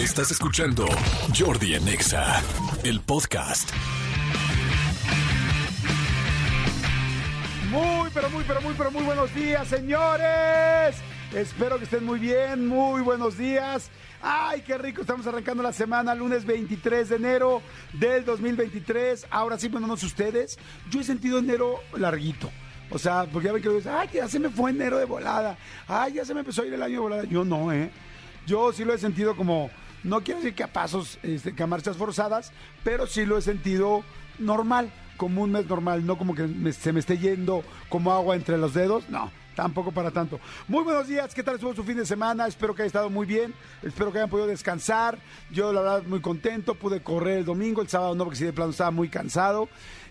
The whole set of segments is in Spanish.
Estás escuchando Jordi en Exa, el podcast. Muy, pero muy, pero muy, pero muy buenos días, señores. Espero que estén muy bien, muy buenos días. Ay, qué rico, estamos arrancando la semana, lunes 23 de enero del 2023. Ahora sí, bueno, no ustedes, yo he sentido enero larguito. O sea, porque ya ven que dicen, ay, ya se me fue enero de volada. Ay, ya se me empezó a ir el año de volada. Yo no, ¿eh? Yo sí lo he sentido como, no quiero decir que a pasos, este, que a marchas forzadas, pero sí lo he sentido normal, como un mes normal, no como que me- se me esté yendo como agua entre los dedos, no. Tampoco para tanto. Muy buenos días, ¿qué tal estuvo su fin de semana? Espero que haya estado muy bien, espero que hayan podido descansar. Yo la verdad muy contento, pude correr el domingo, el sábado no, porque sí de plano estaba muy cansado.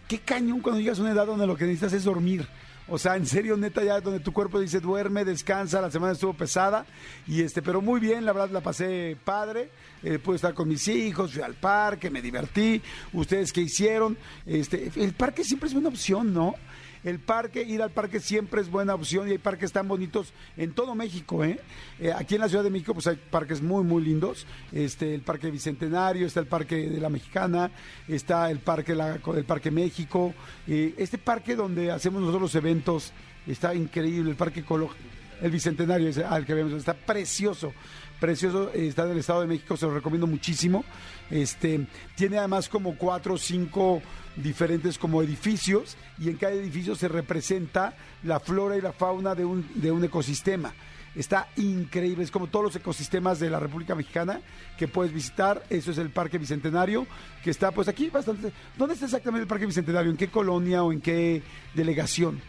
Qué cañón cuando llegas a una edad donde lo que necesitas es dormir. O sea, en serio, neta, ya donde tu cuerpo dice duerme, descansa, la semana estuvo pesada. Y este, pero muy bien, la verdad la pasé padre. Eh, pude estar con mis hijos, fui al parque, me divertí. ¿Ustedes qué hicieron? Este, el parque siempre es buena opción, ¿no? El parque, ir al parque siempre es buena opción y hay parques tan bonitos en todo México, ¿eh? Eh, aquí en la Ciudad de México pues hay parques muy, muy lindos. Este, el Parque Bicentenario, está el Parque de la Mexicana, está el Parque, la, el parque México. Eh, este parque donde hacemos nosotros los eventos está increíble, el Parque Ecológico. El Bicentenario, al que vemos, está precioso, precioso, eh, está del Estado de México, se lo recomiendo muchísimo. Este, tiene además como cuatro o cinco diferentes como edificios y en cada edificio se representa la flora y la fauna de un, de un ecosistema. Está increíble, es como todos los ecosistemas de la República Mexicana que puedes visitar. Eso es el Parque Bicentenario, que está pues aquí bastante. ¿Dónde está exactamente el Parque Bicentenario? ¿En qué colonia o en qué delegación?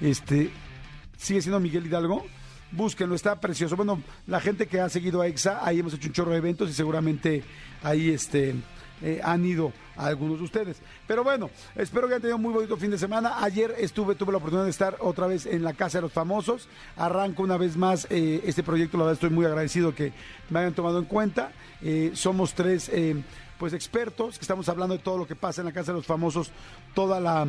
Este, sigue siendo Miguel Hidalgo. Búsquenlo, está precioso. Bueno, la gente que ha seguido a EXA, ahí hemos hecho un chorro de eventos y seguramente ahí este, eh, han ido algunos de ustedes. Pero bueno, espero que hayan tenido un muy bonito fin de semana. Ayer estuve, tuve la oportunidad de estar otra vez en la Casa de los Famosos. Arranco una vez más eh, este proyecto, la verdad estoy muy agradecido que me hayan tomado en cuenta. Eh, somos tres pues expertos que estamos hablando de todo lo que pasa en la Casa de los Famosos toda la,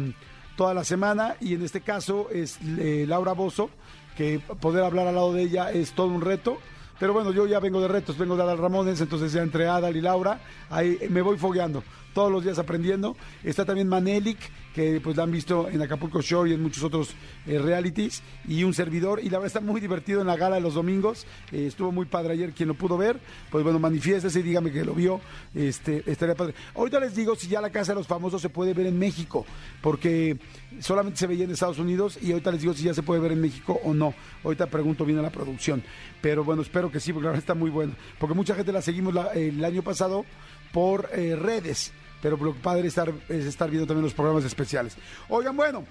toda la semana y en este caso es Laura Bozo, que poder hablar al lado de ella es todo un reto. Pero bueno, yo ya vengo de retos, vengo de Adal Ramones, entonces ya entre Adal y Laura, ahí me voy fogueando, todos los días aprendiendo. Está también Manelik, que pues la han visto en Acapulco Show y en muchos otros eh, realities, y un servidor, y la verdad está muy divertido en la gala de los domingos, eh, estuvo muy padre ayer, quien lo pudo ver, pues bueno, manifiéstese y dígame que lo vio, este, estaría padre. Ahorita les digo si ya la Casa de los Famosos se puede ver en México, porque solamente se veía en Estados Unidos, y ahorita les digo si ya se puede ver en México o no. Ahorita pregunto bien a la producción, pero bueno, espero que sí, porque la verdad está muy bueno, porque mucha gente la seguimos el año pasado por eh, redes, pero lo padre estar, es estar viendo también los programas especiales. Oigan, bueno,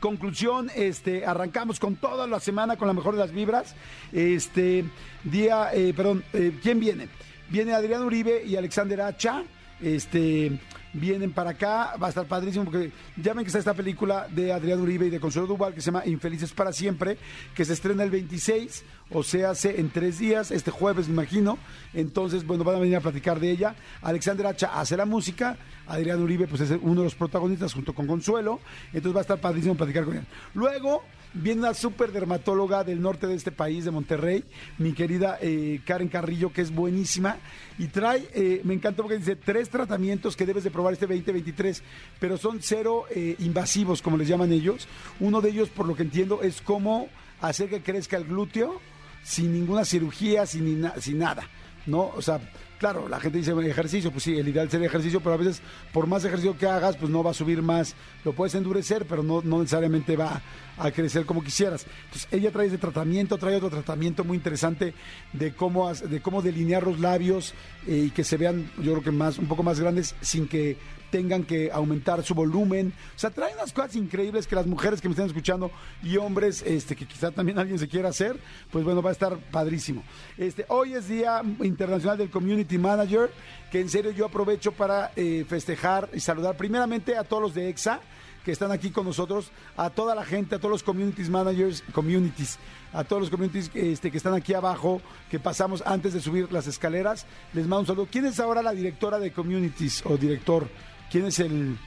conclusión, este, arrancamos con toda la semana con la mejor de las vibras. Este día, eh, perdón, eh, ¿quién viene? Viene Adrián Uribe y Alexander Hacha. Este vienen para acá, va a estar padrísimo porque ya ven que está esta película de Adrián Uribe y de Consuelo Duval que se llama Infelices para siempre, que se estrena el 26, o sea, hace en tres días, este jueves me imagino. Entonces, bueno, van a venir a platicar de ella. Alexander Hacha hace la música, Adrián Uribe pues es uno de los protagonistas junto con Consuelo, entonces va a estar padrísimo platicar con él. Luego viene una super dermatóloga del norte de este país, de Monterrey, mi querida eh, Karen Carrillo, que es buenísima, y trae, eh, me encantó porque dice, tres tratamientos que debes de probar este 2023, pero son cero eh, invasivos, como les llaman ellos. Uno de ellos, por lo que entiendo, es cómo hacer que crezca el glúteo sin ninguna cirugía, sin, sin nada, ¿no? O sea, claro, la gente dice "Bueno, ejercicio, pues sí, el ideal sería ejercicio, pero a veces por más ejercicio que hagas, pues no va a subir más, lo puedes endurecer, pero no, necesariamente va a crecer como quisieras. Entonces, ella trae ese tratamiento, trae otro tratamiento muy interesante de cómo, de cómo delinear los labios eh, y que se vean, yo creo que más, un poco más grandes sin que tengan que aumentar su volumen. O sea, trae unas cosas increíbles que las mujeres que me están escuchando y hombres este, que quizá también alguien se quiera hacer, pues bueno, va a estar padrísimo. Este, hoy es Día Internacional del Community Manager, que en serio yo aprovecho para eh, festejar y saludar primeramente a todos los de EXA que están aquí con nosotros, a toda la gente, a todos los communities managers, communities, a todos los communities este, que están aquí abajo, que pasamos antes de subir las escaleras. Les mando un saludo. ¿Quién es ahora la directora de communities o director? ¿Quién es el...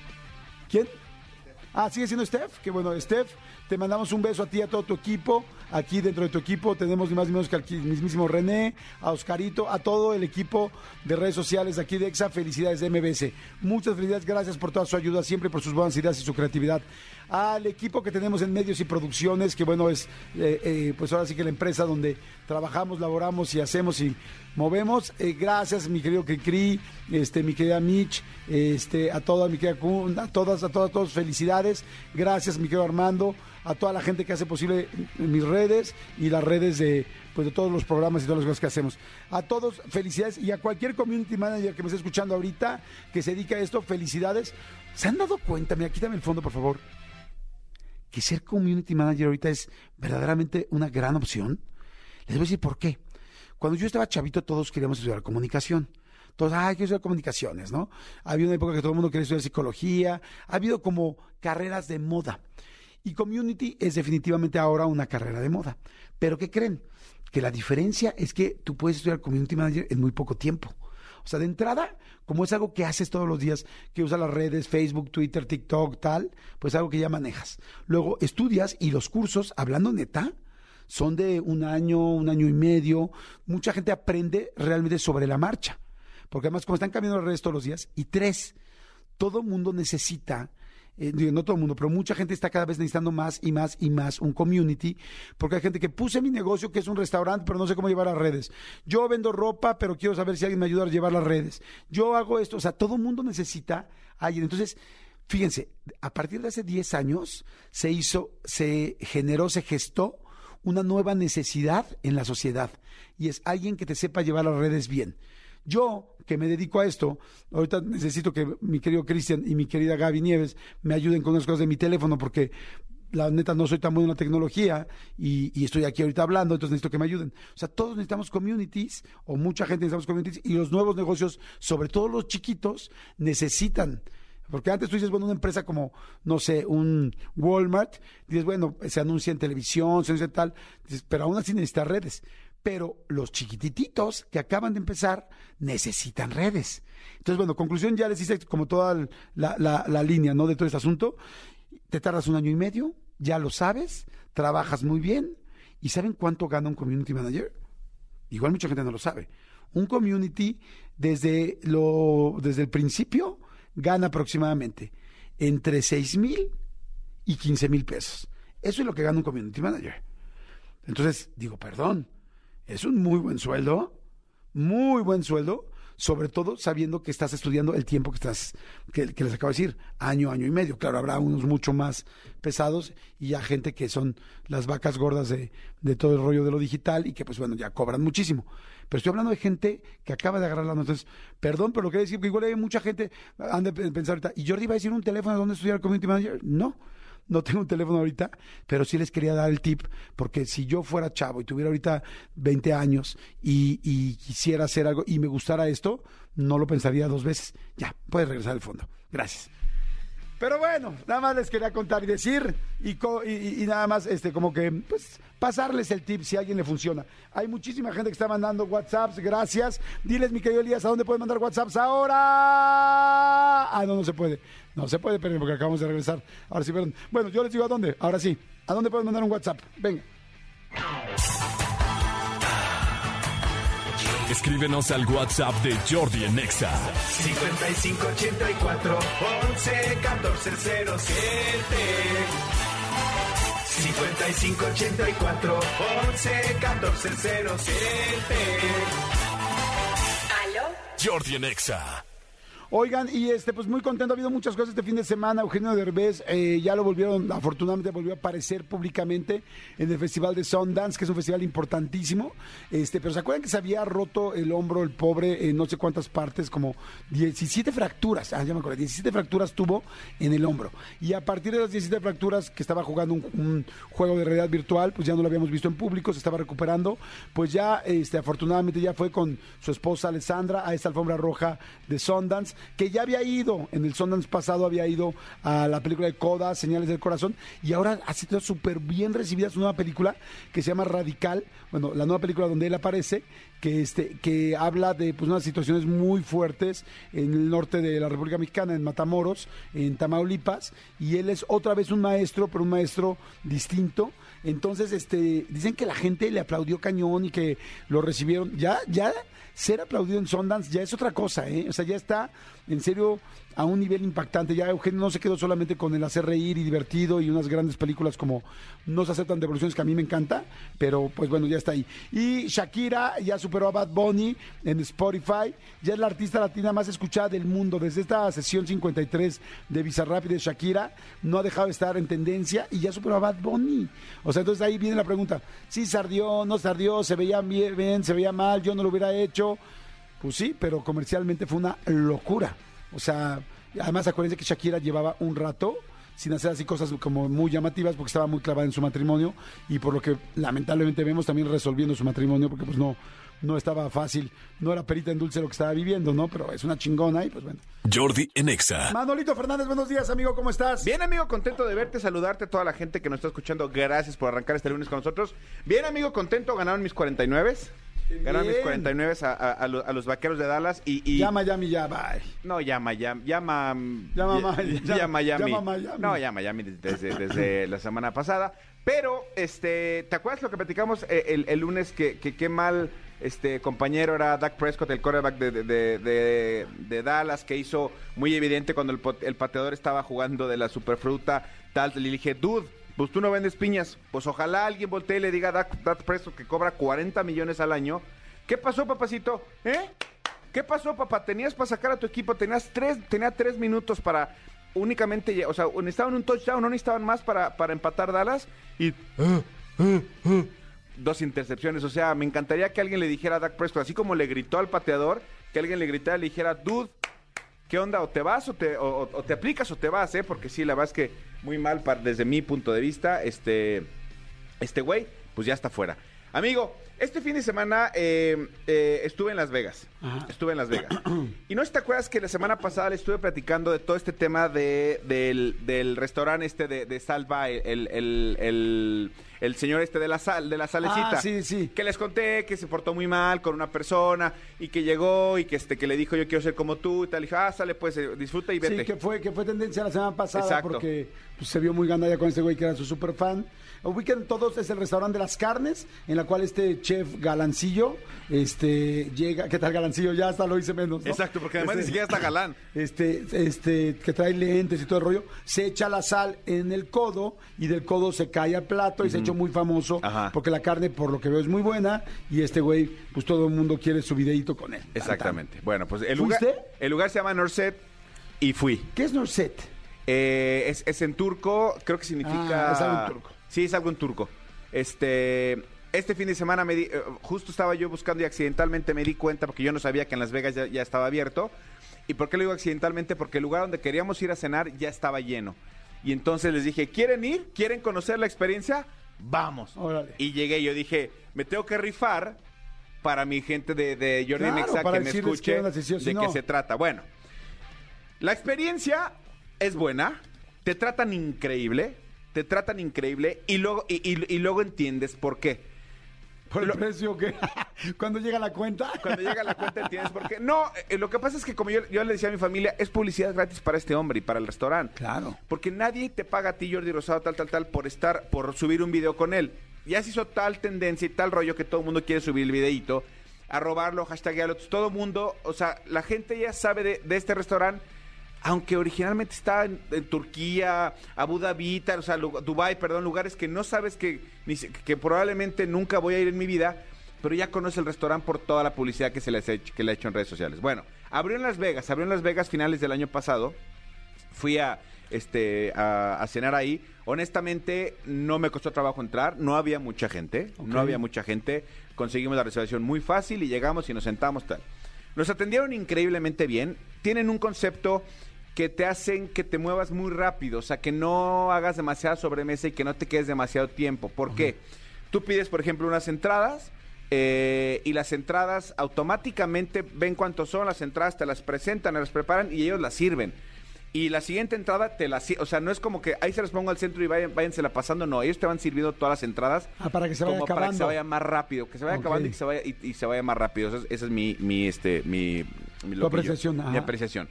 ¿Quién? Ah, sigue siendo Steph, que bueno, Steph, Te mandamos un beso a ti y a todo tu equipo. Aquí dentro de tu equipo tenemos ni más ni menos que al mismísimo René, a Oscarito, a todo el equipo de redes sociales aquí de EXA. Felicidades de MBS. Muchas felicidades, gracias por toda su ayuda, siempre por sus buenas ideas y su creatividad. Al equipo que tenemos en medios y producciones, que bueno, es eh, eh, pues ahora sí que la empresa donde trabajamos, laboramos y hacemos y movemos. Eh, gracias, mi querido Cricri, este, mi querida Mitch, este, a toda mi querida Kun, a todas, a todas, a todos, felicidades. Gracias, mi querido Armando a toda la gente que hace posible mis redes y las redes de, pues, de todos los programas y todas las cosas que hacemos. A todos, felicidades y a cualquier community manager que me esté escuchando ahorita, que se dedica a esto, felicidades. ¿Se han dado cuenta? Mira, quítame el fondo, por favor. Que ser community manager ahorita es verdaderamente una gran opción. Les voy a decir por qué. Cuando yo estaba chavito, todos queríamos estudiar comunicación. Todos, ay, quiero estudiar comunicaciones, ¿no? Había una época que todo el mundo quería estudiar psicología. Ha habido como carreras de moda. Y community es definitivamente ahora una carrera de moda. Pero ¿qué creen? Que la diferencia es que tú puedes estudiar community manager en muy poco tiempo. O sea, de entrada, como es algo que haces todos los días, que usas las redes, Facebook, Twitter, TikTok, tal, pues algo que ya manejas. Luego estudias y los cursos, hablando neta, son de un año, un año y medio. Mucha gente aprende realmente sobre la marcha. Porque además, como están cambiando las redes todos los días, y tres, todo mundo necesita eh, no todo el mundo, pero mucha gente está cada vez necesitando más y más y más un community, porque hay gente que puse mi negocio que es un restaurante, pero no sé cómo llevar las redes. Yo vendo ropa, pero quiero saber si alguien me ayuda a llevar las redes. Yo hago esto, o sea, todo el mundo necesita a alguien. Entonces, fíjense, a partir de hace 10 años se hizo, se generó, se gestó una nueva necesidad en la sociedad y es alguien que te sepa llevar las redes bien. Yo, que me dedico a esto, ahorita necesito que mi querido Cristian y mi querida Gaby Nieves me ayuden con unas cosas de mi teléfono porque la neta no soy tan bueno en la tecnología y, estoy aquí ahorita hablando, entonces necesito que me ayuden. O sea, todos necesitamos communities, o mucha gente necesitamos communities, y los nuevos negocios, sobre todo los chiquitos, necesitan. Porque antes tú dices, bueno, una empresa como, no sé, un Walmart, dices, bueno, se anuncia en televisión, se anuncia tal, dices, pero aún así necesita redes pero los chiquititos que acaban de empezar necesitan redes. Entonces, bueno, conclusión, ya les hice como toda la, línea ¿no? de todo este asunto. Te tardas un año y medio, ya lo sabes, trabajas muy bien. ¿Y saben cuánto gana un community manager? Igual mucha gente no lo sabe. Un community desde, lo, desde el principio gana aproximadamente entre 6 mil y 15 mil pesos. Eso es lo que gana un community manager. Entonces, digo, perdón, es un muy buen sueldo, muy buen sueldo, sobre todo sabiendo que estás estudiando el tiempo que estás, que, les acabo de decir, año, año y medio. Claro, habrá unos mucho más pesados y ya gente que son las vacas gordas de, de todo el rollo de lo digital y que pues bueno, ya cobran muchísimo. Pero estoy hablando de gente que acaba de agarrar la Entonces, perdón, pero lo que decir que igual hay mucha gente, han de pensar ahorita, ¿y Jordi va a decir un teléfono de dónde estudiar Community Manager? No no tengo un teléfono ahorita, pero sí les quería dar el tip, porque si yo fuera chavo y tuviera ahorita 20 años y, quisiera hacer algo y me gustara esto, no lo pensaría dos veces. Ya, puedes regresar al fondo. Gracias. Pero bueno, nada más les quería contar y decir y, y, nada más este como que pues pasarles el tip si a alguien le funciona. Hay muchísima gente que está mandando WhatsApps, gracias. Diles, mi querido Elías, ¿a dónde pueden mandar WhatsApps ahora? Ah, no, no se puede. No se puede, pero porque acabamos de regresar. Ahora sí, perdón. Bueno, yo les digo a dónde. Ahora sí. ¿A dónde pueden mandar un WhatsApp? Venga. Escríbenos al WhatsApp de Jordi en Nexa. 5584 11 14 07. 5584 11 14 07. ¿Aló? Jordi en Nexa. Oigan, y este, pues muy contento, ha habido muchas cosas este fin de semana. Eugenio Derbez eh, ya lo volvieron, afortunadamente volvió a aparecer públicamente en el Festival de Sundance, que es un festival importantísimo. Este, pero ¿se acuerdan que se había roto el hombro el pobre en no sé cuántas partes? Como 17 fracturas, ah, ya me acuerdo, 17 fracturas tuvo en el hombro. Y a partir de las 17 fracturas que estaba jugando un, juego de realidad virtual, pues ya no lo habíamos visto en público, se estaba recuperando. Pues ya, este, afortunadamente ya fue con su esposa Alessandra a esta alfombra roja de Sundance que ya había ido, en el Sundance pasado había ido a la película de Coda, Señales del Corazón, y ahora ha sido súper bien recibida su nueva película que se llama Radical, bueno, la nueva película donde él aparece, que este que habla de pues unas situaciones muy fuertes en el norte de la República Mexicana, en Matamoros, en Tamaulipas, y él es otra vez un maestro, pero un maestro distinto. Entonces, este, dicen que la gente le aplaudió cañón y que lo recibieron. Ya, ya ser aplaudido en Sundance ya es otra cosa, ¿eh? O sea, ya está en serio a un nivel impactante. Ya Eugenio no se quedó solamente con el hacer reír y divertido y unas grandes películas como No se aceptan devoluciones, que a mí me encanta, pero pues bueno, ya está ahí. Y Shakira ya superó a Bad Bunny en Spotify, ya es la artista latina más escuchada del mundo. Desde esta sesión 53 de Bizarrap y de Shakira, no ha dejado de estar en tendencia y ya superó a Bad Bunny. O sea, entonces ahí viene la pregunta, si se ardió, no se se veía bien, se veía mal, yo no lo hubiera hecho. Pues sí, pero comercialmente fue una locura. O sea, además acuérdense que Shakira llevaba un rato sin hacer así cosas como muy llamativas porque estaba muy clavada en su matrimonio y por lo que lamentablemente vemos también resolviendo su matrimonio porque pues no no estaba fácil, no era perita en dulce lo que estaba viviendo, ¿no? Pero es una chingona y pues bueno. Jordi en Exa. Manolito Fernández, buenos días, amigo, ¿cómo estás? Bien, amigo, contento de verte, saludarte a toda la gente que nos está escuchando. Gracias por arrancar este lunes con nosotros. Bien, amigo, contento, ganaron mis 49. Ganaron mis Bien. 49 a, a- a lo- a los vaqueros de Dallas y. y- Ya Miami, ya, bye. No, ya Miami. Llama, Llama ya, ya llama- Miami. llama Miami. No, ya Miami desde, desde la semana pasada. Pero, este, ¿te acuerdas lo que platicamos eh, el, el lunes? Que, que qué mal este compañero era Dak Prescott, el quarterback de, de- de- Dallas, que hizo muy evidente cuando el, el pateador estaba jugando de la superfruta, tal. Le dije, dude, pues tú no vendes piñas. Pues ojalá alguien voltee y le diga a Dak, Dak Prescott que cobra 40 millones al año. ¿Qué pasó, papacito? ¿Eh? ¿Qué pasó, papá? Tenías para sacar a tu equipo, tenías tres, tenía tres minutos para únicamente, o sea, necesitaban un touchdown, no necesitaban más para, para empatar Dallas y dos intercepciones. O sea, me encantaría que alguien le dijera a Dak Prescott, así como le gritó al pateador, que alguien le gritara le dijera, dude, ¿qué onda? ¿O te vas o te, o te aplicas o te vas, eh? Porque sí, la verdad es que muy mal para- desde mi punto de vista, este, este güey, pues ya está fuera. Amigo, este fin de semana eh, eh, estuve en Las Vegas. Estuve en Las Vegas. Y no te acuerdas que la semana pasada le estuve platicando de todo este tema de, del, del restaurante este de, de Salva, el, el, el, el señor este de la sal, de la salecita. Ah, sí, sí. Que les conté que se portó muy mal con una persona y que llegó y que este que le dijo yo quiero ser como tú y tal. Y dije, ah, sale pues, eh, disfruta y vete. Sí, que fue, que fue tendencia la semana pasada Exacto. porque pues, se vio muy gandalla con este güey que era su super fan. Ubiquen todos, es el restaurante de las carnes, en la cual este chef Galancillo, este, llega, ¿qué tal Galancillo? Ya hasta lo hice menos, ¿no? Exacto, porque además Este, ni siquiera está galán. Este, este, que trae lentes y todo el rollo, se echa la sal en el codo y del codo se cae al plato y se ha hecho muy famoso Ajá. porque la carne, por lo que veo, es muy buena y este güey, pues todo el mundo quiere su videito con él. Tan, tan. Exactamente. Bueno, pues el lugar, ¿Fuiste? el lugar se llama Norset y fui. ¿Qué es Norset? Eh, es, es en turco, creo que significa... Ah, es algo en turco. Sí, es algo en turco. Este, este fin de semana me di- eh, justo estaba yo buscando y accidentalmente me di cuenta, porque yo no sabía que en Las Vegas ya, ya estaba abierto. ¿Y por qué lo digo accidentalmente? Porque el lugar donde queríamos ir a cenar ya estaba lleno. Y entonces les dije, ¿quieren ir? ¿Quieren conocer la experiencia? Vamos. Órale. Y llegué, yo dije, me tengo que rifar para mi gente de, de Jordi Claro, Nexa que me escuche de no. qué se trata. Bueno, la experiencia es buena, te tratan increíble, te tratan increíble y luego, y, y- y luego entiendes por qué. ¿Por el Lo- precio que cuando llega la cuenta? Cuando llega la cuenta entiendes por qué. No, eh, lo que pasa es que como yo, yo le decía a mi familia, es publicidad gratis para este hombre y para el restaurante. Claro. Porque nadie te paga a ti, Jordi Rosado, tal, tal, tal, por estar, por subir un video con él. Ya se hizo tal tendencia y tal rollo que todo el mundo quiere subir el videito, a robarlo, hashtaguearlo. Todo el mundo, o sea, la gente ya sabe de, de este restaurante, aunque originalmente está en, en Turquía, Abu Dhabi, o sea, Dubai, perdón, lugares que no sabes que, que probablemente nunca voy a ir en mi vida, pero ya conoce el restaurante por toda la publicidad que se les ha hecho, que le ha hecho en redes sociales. Bueno, abrió en Las Vegas, abrió en Las Vegas finales del año pasado fui a este a, a cenar ahí. Honestamente, no me costó trabajo entrar, no había mucha gente, no había mucha gente. Conseguimos la reservación muy fácil y llegamos y nos sentamos tal. Nos atendieron increíblemente bien. Tienen un concepto que te hacen que te muevas muy rápido, o sea, que no hagas demasiada sobremesa y que no te quedes demasiado tiempo. ¿Por qué? Tú pides, por ejemplo, unas entradas eh, y las entradas automáticamente ven cuántos son las entradas, te las presentan, las preparan y ellos las sirven. Y la siguiente entrada te la... O sea, no es como que ahí se los pongo al centro y vayan, váyansela pasando. No, ellos te van sirviendo todas las entradas. Ah, para que se vaya como para que se acabando. vaya más rápido. Que se vaya acabando y que se vaya, y, y se vaya más rápido. Esa es, esa es mi, mi, este, mi... mi lo yo- apreciación, Mi apreciación.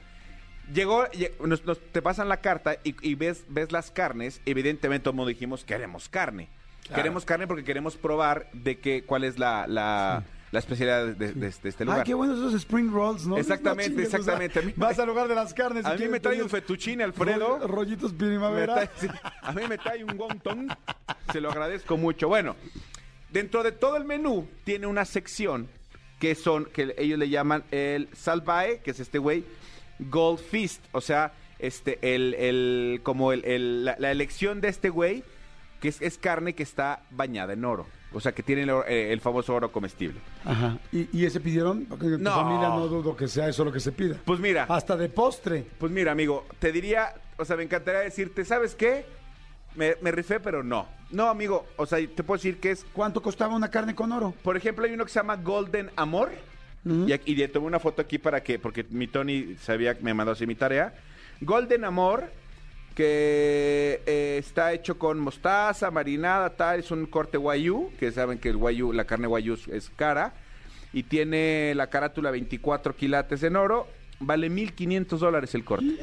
Llegó, lle- nos, nos- te pasan la carta y, y ves, ves las carnes. Evidentemente, todo el mundo dijimos, queremos carne. Queremos carne porque queremos probar de qué, cuál es la, la, la especialidad de, de- de este lugar. Ay, qué buenos esos spring rolls, ¿no? Exactamente, No chingues, o sea, exactamente. Mí- vas al lugar de las carnes. y A mí quieres me trae un fettuccine, Alfredo. ro- Rollitos primavera. trae- sí, a mí me trae un wonton. Se lo agradezco mucho. Bueno, dentro de todo el menú tiene una sección que son, que ellos le llaman el salvae, que es este güey, Gold Fist. O sea, este, el, el, como el, el- la, la elección de este güey, que es, es carne que está bañada en oro. O sea, que tiene el, eh, el famoso oro comestible. Ajá. ¿Y, y ese pidieron? Porque tu No. familia no dudo que sea eso lo que se pida. Pues mira. Hasta de postre. Pues mira, amigo, te diría, o sea, me encantaría decirte, ¿sabes qué? Me, me rifé, pero no. No, amigo, o sea, te puedo decir que es, ¿Cuánto costaba una carne con oro? por ejemplo, hay uno que se llama Golden Amor. Y, aquí- y le tomé una foto aquí para que, porque mi Tony sabía que me mandó así mi tarea. Golden Amor, que eh, está hecho con mostaza, marinada, tal, es un corte guayú, que saben que el guayú, la carne guayú es- es cara, y tiene la carátula 24 quilates en oro, vale 1.500 dólares el corte.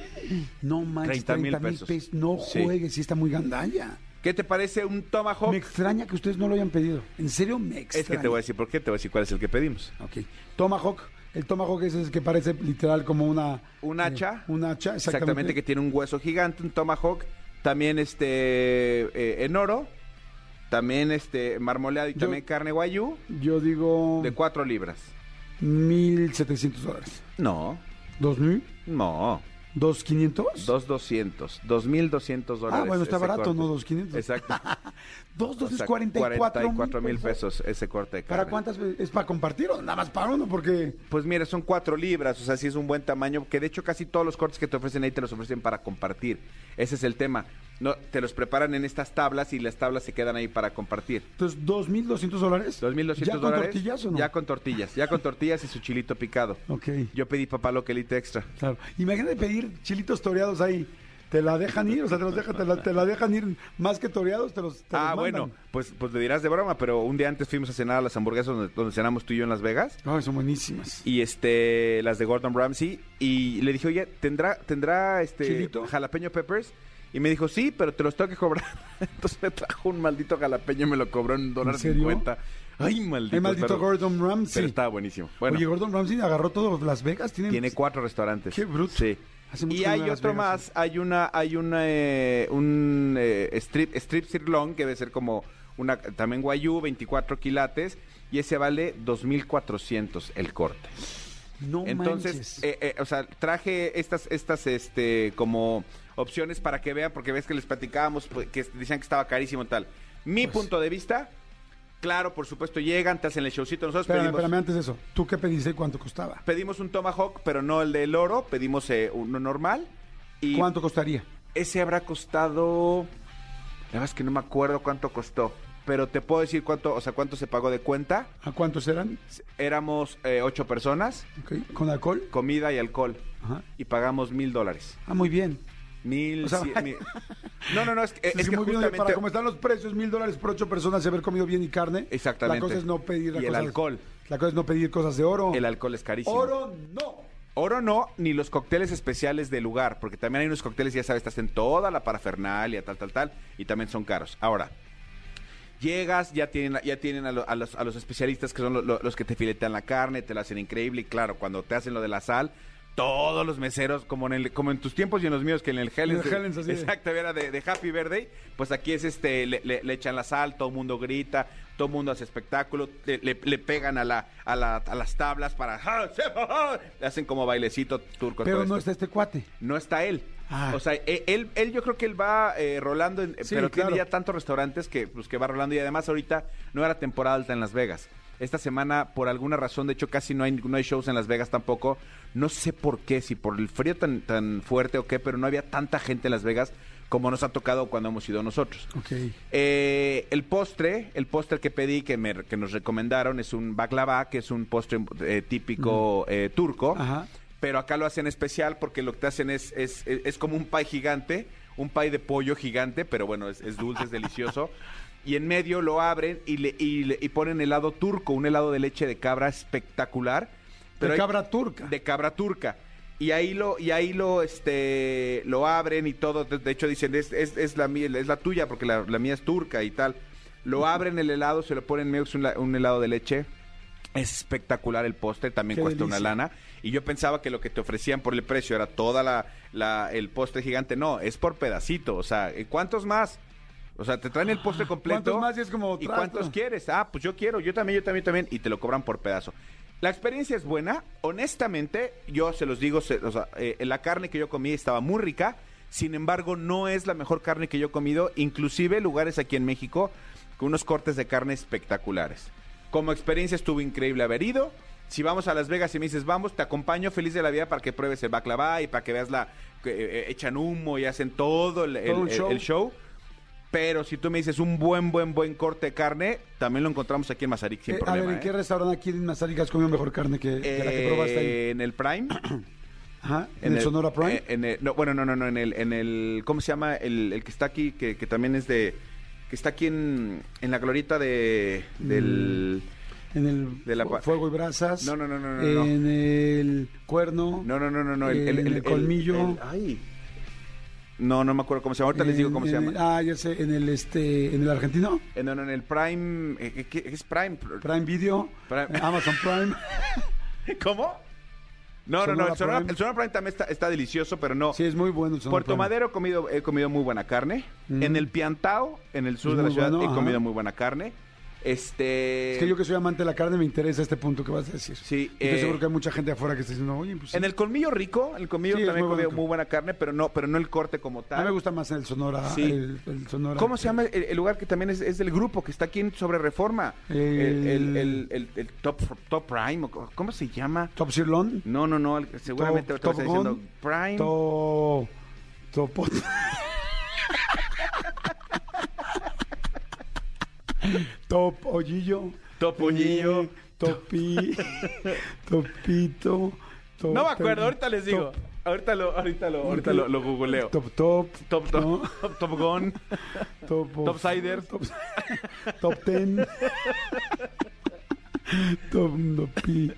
No manches, 30 30 mil mil pesos. pesos. No Sí. juegues, sí está muy gandalla. ¿Qué te parece un Tomahawk? Me extraña que ustedes no lo hayan pedido. En serio, me extraña. Es que te voy a decir por qué, te voy a decir cuál es el que pedimos. Ok. Tomahawk. El tomahawk es el que parece literal como una... Un eh, hacha. un hacha, exactamente. Exactamente, que tiene un hueso gigante, un tomahawk, también este eh, en oro, también este marmoleado y Yo- también carne guayú Yo digo... de 4 libras. 1.700 dólares. No, ¿2.000? no, ¿2.500? 2.200, 2.200 dólares. Ah, bueno, está barato, corte. ¿no? 2.500. Exacto. Dos, dos O sea, es 44 44 mil pesos ese corte de carne. ¿Para cuántas veces? ¿Es para compartir o nada más para uno? Porque... Pues mira, son 4 libras, o sea, sí es un buen tamaño, que de hecho casi todos los cortes que te ofrecen ahí te los ofrecen para compartir. Ese es el tema. No, te los preparan en estas tablas y las tablas se quedan ahí para compartir. Entonces, ¿2.200 dólares? 2.200 ¿Ya con dólares. tortillas o no? Ya con tortillas, ya con tortillas y su chilito picado. Ok, Yo pedí papá lo que elite extra. claro. Imagínate pedir chilitos toreados ahí. ¿Te la dejan ir? O sea, te, los dejan, te, la, te la dejan ir más que toreados, te los te Ah, los bueno, pues, pues le dirás de broma, pero un día antes fuimos a cenar a las hamburguesas donde, donde cenamos tú y yo en Las Vegas. Ay, son buenísimas. Y este, las de Gordon Ramsay. Y le dije, oye, ¿tendrá, tendrá este ¿Chilito? jalapeño peppers? Y me dijo, sí, pero te los tengo que cobrar. Entonces me trajo un maldito jalapeño y me lo cobró en un dólar cincuenta. Ay, maldito. El maldito pero- Gordon Ramsay. Pero estaba buenísimo. Bueno, Oye, Gordon Ramsay agarró todo Las Vegas. Tiene, tiene cuatro restaurantes. Qué bruto. Sí. Y hay otro Vegas, más, hay una, hay una, eh, un eh, strip, strip sirloin que debe ser como una, también guayú, 24 quilates, y ese vale 2.400 el corte. No Entonces, eh, eh, o sea, traje estas, estas, este, como opciones para que vean, porque ves que les platicábamos pues, que decían que estaba carísimo y tal. Mi Pues- punto de vista, claro, por supuesto, llegan, te hacen el showcito. Nosotros espérame, pedimos, espérame, antes de eso. ¿Tú qué pediste y cuánto costaba? pedimos un tomahawk, pero no el del oro, pedimos eh, uno normal. Y ¿Cuánto costaría? ese habrá costado. La verdad es que no me acuerdo cuánto costó. Pero te puedo decir cuánto, o sea, cuánto se pagó de cuenta. ¿A cuántos eran? Éramos eh, ocho personas, ¿Con alcohol? comida y alcohol. Ajá. Y pagamos mil dólares. Ah, muy bien. Mil, O sea, cien- mil- No, no, no, es, que- Es, es que que muy bien, para como están los precios, mil dólares por ocho personas y haber comido bien y carne. Exactamente. La cosa es no pedir la Y el alcohol. La cosa es no pedir cosas de oro. El alcohol es carísimo. Oro, no. Oro no, ni los cócteles especiales del lugar, porque también hay unos cócteles, ya sabes, estás en toda la parafernalia, tal, tal, tal, y también son caros. Ahora, llegas, ya tienen, ya tienen a, lo- a los, a los especialistas que son lo- lo- los que te filetean la carne, te la hacen increíble, y claro, cuando te hacen lo de la sal, todos los meseros, como en, el, como en tus tiempos y en los míos, que en el Helens, En el Helens, así exacto, era de, de Happy Birthday, pues aquí es este, le, le- le echan la sal, todo el mundo grita, todo el mundo hace espectáculo, le, le- le pegan a, la, a, la- a las tablas para... Le hacen como bailecito turco. Pero no esto. está este cuate. No está él. Ah. O sea, e- él, él yo creo que él va eh, rolando, en- Sí, pero claro. tiene ya tantos restaurantes que, pues, que va rolando y además ahorita no era temporada alta en Las Vegas. Esta semana, por alguna razón, de hecho casi no hay, no hay shows en Las Vegas tampoco. No sé por qué, si por el frío tan, tan fuerte o qué, pero no había tanta gente en Las Vegas como nos ha tocado cuando hemos ido nosotros. Eh, el postre, el postre que pedí, que, me, que nos recomendaron, es un baklava, que es un postre eh, típico eh, turco. Ajá. pero acá lo hacen especial porque lo que te hacen es, es, es- es como un pie gigante, un pie de pollo gigante, pero bueno, es, es dulce, es delicioso. Y en medio lo abren y, le, y, le- y ponen helado turco, un helado de leche de cabra espectacular. De hay- cabra turca. de cabra turca. Y ahí lo, y ahí lo, este, lo abren y todo. De, de hecho dicen, es, es, es la es la tuya porque la, la mía es turca y tal. Lo abren el helado, se lo ponen en medio, un, un helado de leche. Es espectacular el postre, también Qué cuesta una lana. Y yo pensaba que lo que te ofrecían por el precio era toda la, la- el postre gigante. No, es por pedacito. O sea, ¿y ¿cuántos más? O sea, te traen el postre completo. ¿Cuántos más? Y es como, ¿Y cuántos quieres? Ah, pues yo quiero, yo también, yo también, también. Y te lo cobran por pedazo. La experiencia es buena. Honestamente, yo se los digo, se- o sea, eh, la carne que yo comí estaba muy rica. Sin embargo, no es la mejor carne que yo he comido. Inclusive lugares aquí en México con unos cortes de carne espectaculares. Como experiencia estuvo increíble haber ido. Si vamos a Las Vegas y me dices, vamos, te acompaño feliz de la vida para que pruebes el baklava y para que veas la... que, eh, echan humo y hacen todo el, Todo el- show. el show. Pero si tú me dices un buen, buen, buen corte de carne, también lo encontramos aquí en Mazarik sin Eh, a problema. ver, ¿en qué ¿eh? restaurante aquí en Mazarik has comido mejor carne que, que la que probaste ahí? Eh, En el Prime. Ajá, ¿en, el Sonora Prime? eh, en el- no, bueno, no, no, no, en el, en el, ¿cómo se llama? El, el que está aquí, que, que también es de, que está aquí en, en la glorieta de, del, en el de la Fuego y Brasas. No, no, no, no, no. En el Cuerno. no, no, no, no, no, En el colmillo. ay. No, no me acuerdo cómo se llama, ahorita les digo cómo en- se en- llama. Ah, ya sé, en el este, en el argentino, Eh, no, no, en el Prime, eh, ¿qué- ¿qué es Prime? Prime Video, Prime. eh, Amazon Prime. ¿Cómo? No, no, no, el Sonora, Prime. el Sonora Prime también está, está delicioso, pero no. Sí, es muy bueno. el Sonora Puerto Prime. Madero he comido, he comido muy buena carne. Mm. En el Piantao, en el sur Es de la ciudad, bueno, he ajá. comido muy buena carne. Este. Es que yo que soy amante de la carne me interesa este punto que vas a decir. Sí, Y eh, seguro que hay mucha gente afuera que está diciendo, oye, pues sí. En el colmillo rico, el colmillo Sí, también he muy buena carne, pero no, pero no el corte como A mí tal. me gusta más el Sonora. Sí. El, el Sonora ¿Cómo se llama el, el lugar que también es, es del grupo, que está aquí en sobre reforma? El, El- top, top Prime, ¿cómo se llama? Top Sirloin. No, no, no, seguramente Top, Top diciendo Prime. To... Topo... Top Ollillo. Top Ollillo. Eh, Topi. Topito. Top- No me acuerdo, ahorita les digo. Top, Ahorita lo, ahorita lo, ahorita lo, lo googleo. top, top. Top, top, ¿no? top, top Gun. Top, Top Cider. Top, top ten. ¿no?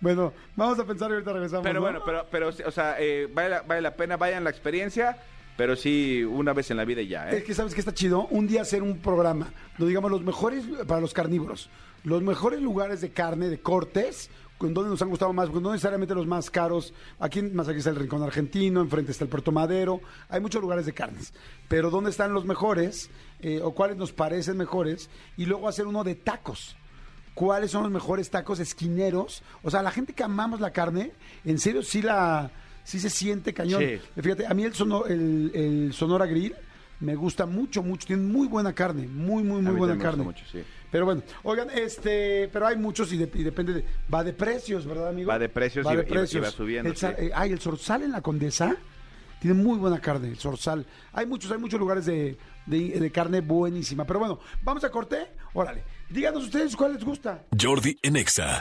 Bueno, vamos a pensar y ahorita regresamos. Pero ¿no? bueno, pero, pero, o sea, eh, vale, la, vale la pena, vayan la experiencia, pero sí una vez en la vida ya, Es ¿eh? que sabes que está chido un día hacer un programa donde digamos los mejores para los carnívoros, los mejores lugares de carne, de cortes, con donde nos han gustado más, no necesariamente los más caros. Aquí más aquí está el Rincón Argentino, enfrente está el Puerto Madero, hay muchos lugares de carnes, pero dónde están los mejores eh, o cuáles nos parecen mejores y luego hacer uno de tacos. ¿Cuáles son los mejores tacos esquineros? O sea, la gente que amamos la carne, en serio sí la sí se siente cañón. Sí. Fíjate, a mí el, sono- el, el Sonora Grill me gusta mucho, mucho. Tiene muy buena carne, muy, muy, A muy mí buena carne. gusta mucho, sí. Pero bueno, oigan, este, pero hay muchos y, de- y depende de, va de precios, ¿verdad, amigo? Va de precios y- y- y va subiendo, El sí. eh, ay, el Sorsal en la Condesa tiene muy buena carne, el Sorsal. Hay muchos, hay muchos lugares de, de- de carne buenísima. Pero bueno, vamos a corte. Órale, díganos ustedes cuál les gusta. Jordi en Exa.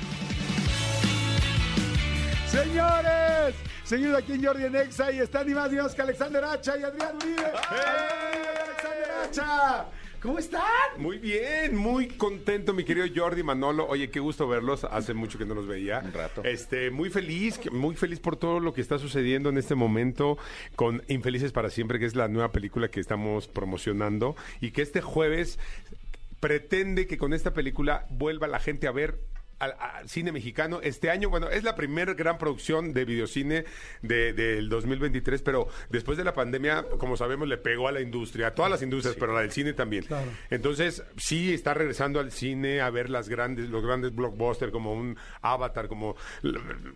Señores, seguimos aquí en Jordi en Exa y están ni más ni más que Alexander Hacha y Adrián Uribe. ¡Alexander Hacha! ¿Cómo están? Muy bien, muy contento, mi querido Jordi Manolo. Oye, qué gusto verlos. Hace mucho que no los veía. Un rato. Este, muy feliz, muy feliz por todo lo que está sucediendo en este momento con Infelices para siempre, que es la nueva película que estamos promocionando y que este jueves pretende que con esta película vuelva la gente a ver al, al cine mexicano este año. Bueno, es la primera gran producción de videocine de- del 2023, pero después de la pandemia, como sabemos, le pegó a la industria, a todas las industrias, pero a la del cine también. Claro. Entonces, sí está regresando al cine a ver las grandes, los grandes blockbusters como un Avatar, como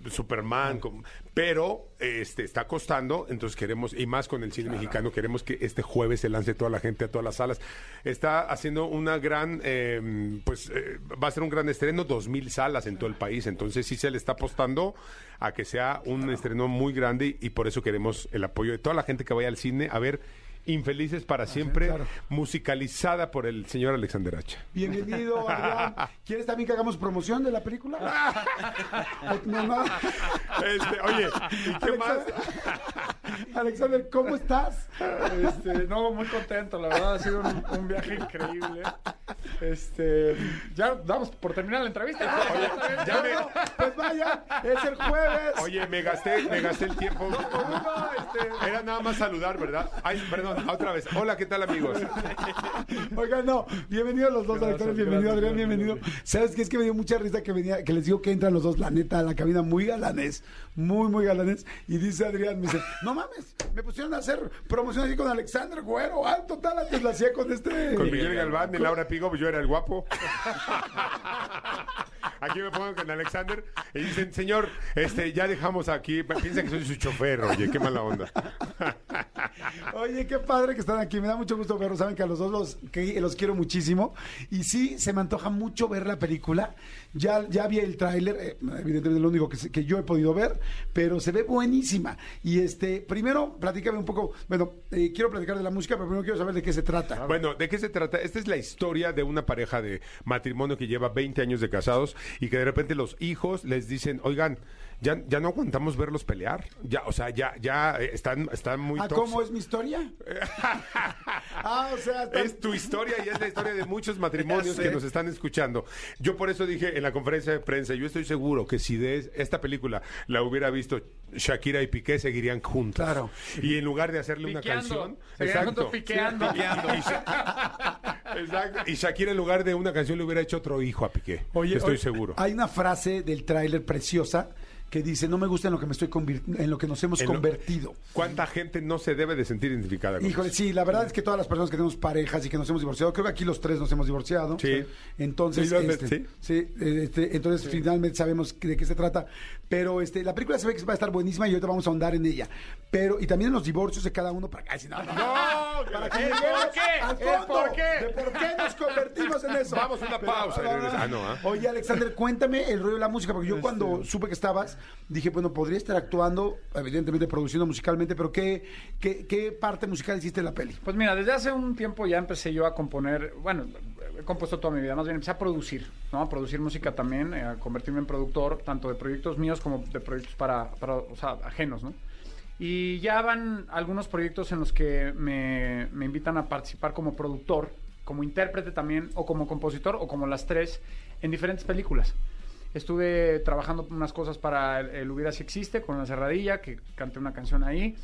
Superman, como- pero este está costando, entonces queremos, y más con el cine mexicano, queremos que este jueves se lance toda la gente a todas las salas. Está haciendo una gran, eh, pues eh, va a ser un gran estreno, dos mil salas en todo el país, entonces sí se le está apostando a que sea un estreno muy grande y por eso queremos el apoyo de toda la gente que vaya al cine a ver Infelices para siempre, claro. musicalizada por el señor Alexander Hacha. Bienvenido, Adrián. ¿Quieres también que hagamos promoción de la película? No, no. Este, oye, ¿y qué más? Alexander, ¿cómo estás? Este, no, muy contento, la verdad ha sido un, un viaje increíble. Este, ya damos por terminar la entrevista. Oye, ya me, No, pues vaya, es el jueves. oye, me gasté, me gasté el tiempo. este, Era nada más saludar, ¿verdad? Ay, perdón, otra vez. Hola, ¿qué tal, amigos? Oigan, no, bienvenidos los dos, Gracias, Alexander, bienvenido, gracias, Adrián, bienvenido. gracias. ¿Sabes qué? Es que me dio mucha risa que venía, que les digo que entran los dos, la neta, a la cabina muy galanes, muy, muy galanes. Y dice Adrián, me dice, no mames, me pusieron a hacer promoción así con Alexander Güero, alto, tal, antes la hacía con este... Con Miguel Galván y Laura Pigo, pues yo era el guapo. Aquí me pongo con Alexander y dicen, señor, este, ya dejamos aquí, piensa que soy su chofer, oye, qué mala onda. Oye, qué padre que están aquí. Me da mucho gusto verlos. Saben que a los dos los, que los quiero muchísimo. Y sí, se me antoja mucho ver la película. Ya, ya vi el tráiler, eh, evidentemente lo único que, que yo he podido ver, pero se ve buenísima. Y este, primero, platícame un poco. Bueno, eh, quiero platicar de la música, pero primero quiero saber de qué se trata. Bueno, ¿de qué se trata? Esta es la historia de una pareja de matrimonio que lleva 20 años de casados y que de repente los hijos les dicen, oigan, ya, ya no aguantamos verlos pelear. Ya, o sea, ya, ya eh, están, están muy Ah. ¿cómo es mi historia? ah, o sea, están- Es tu historia y es la historia de muchos matrimonios que nos están escuchando. Yo por eso dije en la conferencia de prensa, yo estoy seguro que si de esta película la hubiera visto Shakira y Piqué seguirían juntos. Claro. Y en lugar de hacerle una canción, juntos piqueando. Y, Sha- Exacto. Y Shakira en lugar de una canción le hubiera hecho otro hijo a Piqué. Oye, estoy oye, seguro. Hay una frase del tráiler preciosa que dice, no me gusta en lo que me estoy en lo que nos hemos En lo- convertido. ¿Cuánta gente no se debe de sentir identificada con Híjole, eso? sí, la verdad es que todas las personas que tenemos parejas y que nos hemos divorciado, creo que aquí los tres nos hemos divorciado. Sí. Entonces, Sí, este, sí. sí, este, entonces finalmente sabemos de qué se trata. Pero este, la película se ve que va a estar buenísima y ahorita vamos a ahondar en ella. Pero, y también en los divorcios de cada uno para acá. No, no, No, para que ¿el lleguemos por qué? al ¿El fondo por qué? de por qué nos convertimos en eso. Vamos a una Pero- pausa ah, no, ¿ah? Oye, Alexander, cuéntame el rollo de la música, porque yo cuando Este. supe que estabas, dije, bueno, podría estar actuando, evidentemente produciendo musicalmente, pero ¿qué, qué, qué parte musical hiciste en la peli? Pues mira, desde hace un tiempo ya empecé yo a componer, bueno, he compuesto toda mi vida, más bien empecé a producir, ¿no? A producir música también, eh, a convertirme en productor, tanto de proyectos míos como de proyectos para, para o sea, ajenos, ¿no? Y ya van algunos proyectos en los que me, me invitan a participar como productor, como intérprete también, o como compositor, o como las tres, en diferentes películas. Estuve trabajando unas cosas para el, el Hubiera Si Existe, con La Cerradilla, que canté una canción ahí,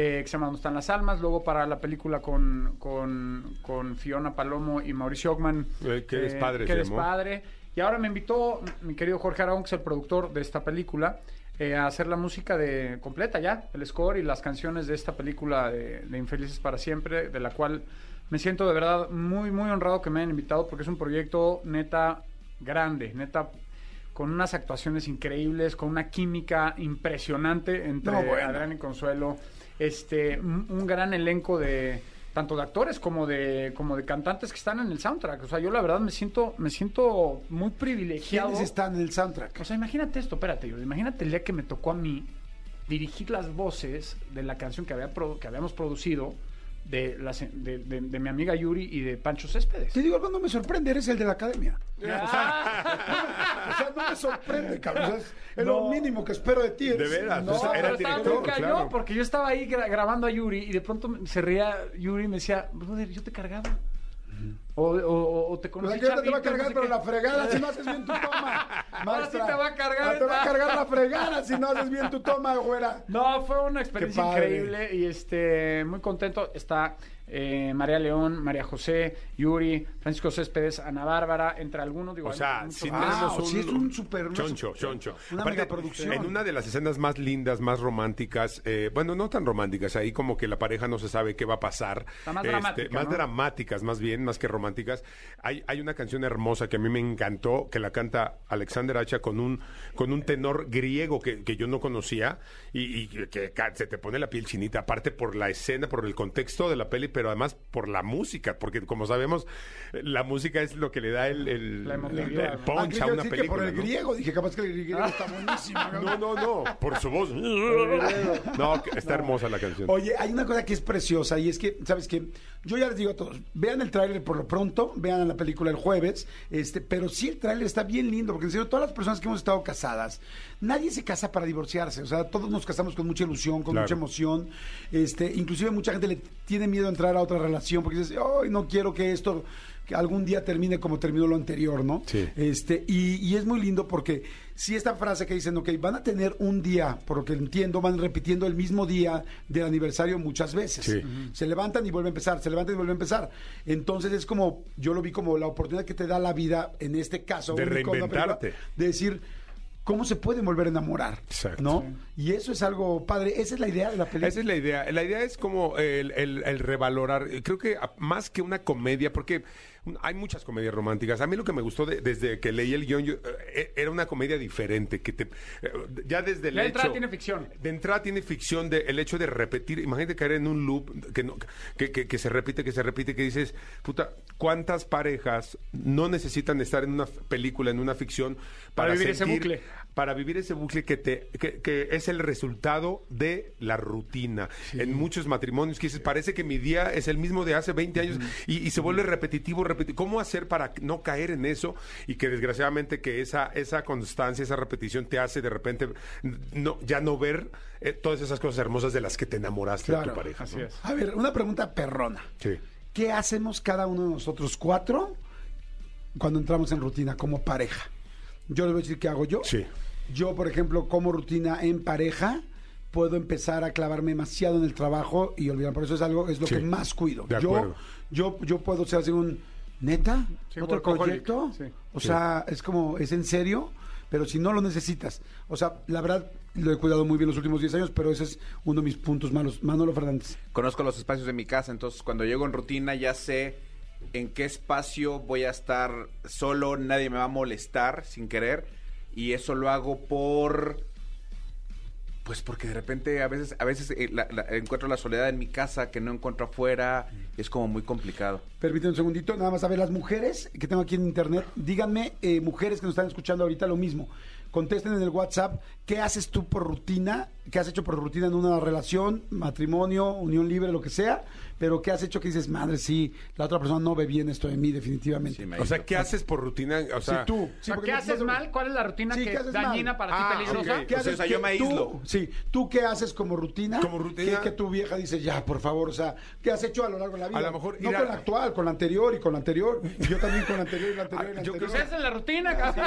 eh, que se llama ¿Dónde están las almas? Luego para la película con, con, con Fiona Palomo y Mauricio Ockman. Eh, Qué despadre Qué se llamó. despadre. Y ahora me invitó mi querido Jorge Aragón, que es el productor de esta película, eh, a hacer la música de completa ya, el score y las canciones de esta película de, de Infelices para Siempre, de la cual me siento de verdad muy, muy honrado que me hayan invitado porque es un proyecto neta grande, neta con unas actuaciones increíbles, con una química impresionante entre No, bueno. Adrián y Consuelo, este, un, gran elenco de tanto de actores como de como de cantantes que están en el soundtrack. O sea, yo la verdad me siento me siento muy privilegiado. ¿Quiénes están en el soundtrack? O sea, imagínate esto, espérate, Jordi, imagínate el día que me tocó a mí dirigir las voces de la canción que, había que habíamos producido de, las- de, de- de mi amiga Yuri y de Pancho Céspedes. Te digo algo, no me sorprende, eres el de la academia. Ah. O sea, no me sorprende, cabrón. O sea, es es lo mínimo que espero de ti. De Eres- veras, No, era pero estaba director, muy cañón, claro. porque yo estaba ahí gra- grabando a Yuri y de pronto se reía Yuri y me decía, brother, yo te cargaba. O, o- o te Pues conocí aquí ahorita te va a cargar, no sé pero qué. la fregada si no haces bien tu toma. Ahora sí te va a cargar, Te va a cargar la fregada si no haces bien tu toma, güera. No, fue una experiencia increíble y este muy contento. Está eh, María León, María José, Yuri, Francisco Céspedes, Ana Bárbara, entre algunos. Digo, O sea, sí un, es un super- choncho, choncho. una Aparte, megaproducción. En una de las escenas más lindas, más románticas, eh, bueno, no tan románticas, ahí como que la pareja no se sabe qué va a pasar. Este, Está más dramática, más ¿no? dramáticas, más bien, más que románticas. Hay, hay una canción hermosa que a mí me encantó, que la canta Alexander Hacha con un, con un tenor griego que, que yo no conocía y, y que, que se te pone la piel chinita, aparte por la escena, por el contexto de la peli, pero además por la música, porque como sabemos, la música es lo que le da el, el, La emotividad, el ¿no? punch Ah, a que una decir que película. por el ¿no? griego, dije, capaz que el griego está buenísimo. No, no, no, por su voz. No, está hermosa la canción. Oye, hay una cosa que es preciosa y es que, ¿sabes qué? Yo ya les digo a todos, vean el tráiler por lo pronto, vean la película el jueves, este, pero sí el tráiler está bien lindo, porque en serio, todas las personas que hemos estado casadas, nadie se casa para divorciarse, o sea, todos nos casamos con mucha ilusión, con Claro. mucha emoción, este, inclusive mucha gente le tiene miedo a entrar a otra relación, porque dices, ay, no quiero que esto que algún día termine como terminó lo anterior, ¿no? Sí. Este, y, y es muy lindo porque si esta frase que dicen, ok, van a tener un día, por lo que entiendo, van repitiendo el mismo día del aniversario muchas veces. Sí. Se levantan y vuelven a empezar, se levantan y vuelven a empezar. Entonces es como, yo lo vi como la oportunidad que te da la vida, en este caso, De único película, reinventarte. de decir, ¿cómo se pueden volver a enamorar? Exacto. ¿No? Y eso es algo padre. Esa es la idea de la película. Esa es la idea. La idea es como el, el- el revalorar. Creo que más que una comedia, porque hay muchas comedias románticas. A mí lo que me gustó de- desde que leí el guion yo, eh, era una comedia diferente. que te, eh, Ya desde el De entrada hecho- tiene ficción. De entrada tiene ficción, de, el hecho de repetir. Imagínate caer en un loop que, no- que, que- que se repite, que se repite, que dices, puta, ¿cuántas parejas no necesitan estar en una f- película, en una ficción Para vivir ese bucle. Para vivir ese bucle que te que, que es el resultado de la rutina. En muchos matrimonios que dices, parece que mi día es el mismo de hace 20 años y, y se vuelve repetitivo, repetitivo. ¿Cómo hacer para no caer en eso? Y que desgraciadamente que esa, esa constancia, esa repetición te hace de repente no, ya no ver eh, todas esas cosas hermosas de las que te enamoraste de tu pareja. así ¿no? es. A ver, una pregunta perrona. Sí. ¿Qué hacemos cada uno de nosotros cuatro cuando entramos en rutina como pareja? Yo les voy a decir qué hago yo. Sí. Yo, por ejemplo, como rutina en pareja, puedo empezar a clavarme demasiado en el trabajo y olvidar. Por eso es algo, es lo Sí. que más cuido. De yo, yo, yo puedo ser así un neta, Sí, otro proyecto. sí. O Sí. sea, es como, es en serio, pero si no lo necesitas. O sea, la verdad, lo he cuidado muy bien los últimos 10 años, pero ese es uno de mis puntos malos. Manolo Fernández. Conozco los espacios de mi casa, entonces cuando llego en rutina ya sé en qué espacio voy a estar solo, nadie me va a molestar sin querer y eso lo hago por pues porque de repente a veces a veces eh, la- encuentro la soledad en mi casa que no encuentro afuera, es como muy complicado. Permíteme un segundito, nada más a ver las mujeres que tengo aquí en internet. Díganme, eh, mujeres que nos están escuchando ahorita, lo mismo. Contesten en el WhatsApp, ¿qué haces tú por rutina? ¿Qué has hecho por rutina en una relación, matrimonio, unión libre, lo que sea? Pero ¿qué has hecho que dices, madre, sí, la otra persona no ve bien esto de mí, definitivamente? Sí, O sea. ¿qué haces por rutina? O sea, Sí, tú. Sí, ¿Qué no- haces no- mal? ¿Cuál es la rutina Sí, que ¿qué haces dañina mal? para Ah, ti peligrosa? ok. ¿Qué O sea, haces? o sea, yo ¿Qué- me aíslo. Tú, sí, ¿tú qué haces como rutina? Como rutina. Que, que tu vieja dice, ya, por favor, o sea, ¿qué has hecho a lo largo de la vida? A lo mejor No a- con la actual, con la anterior y con la anterior. Y yo también con la anterior y la anterior y la Ah, yo anterior. Esa es la rutina, cabrón.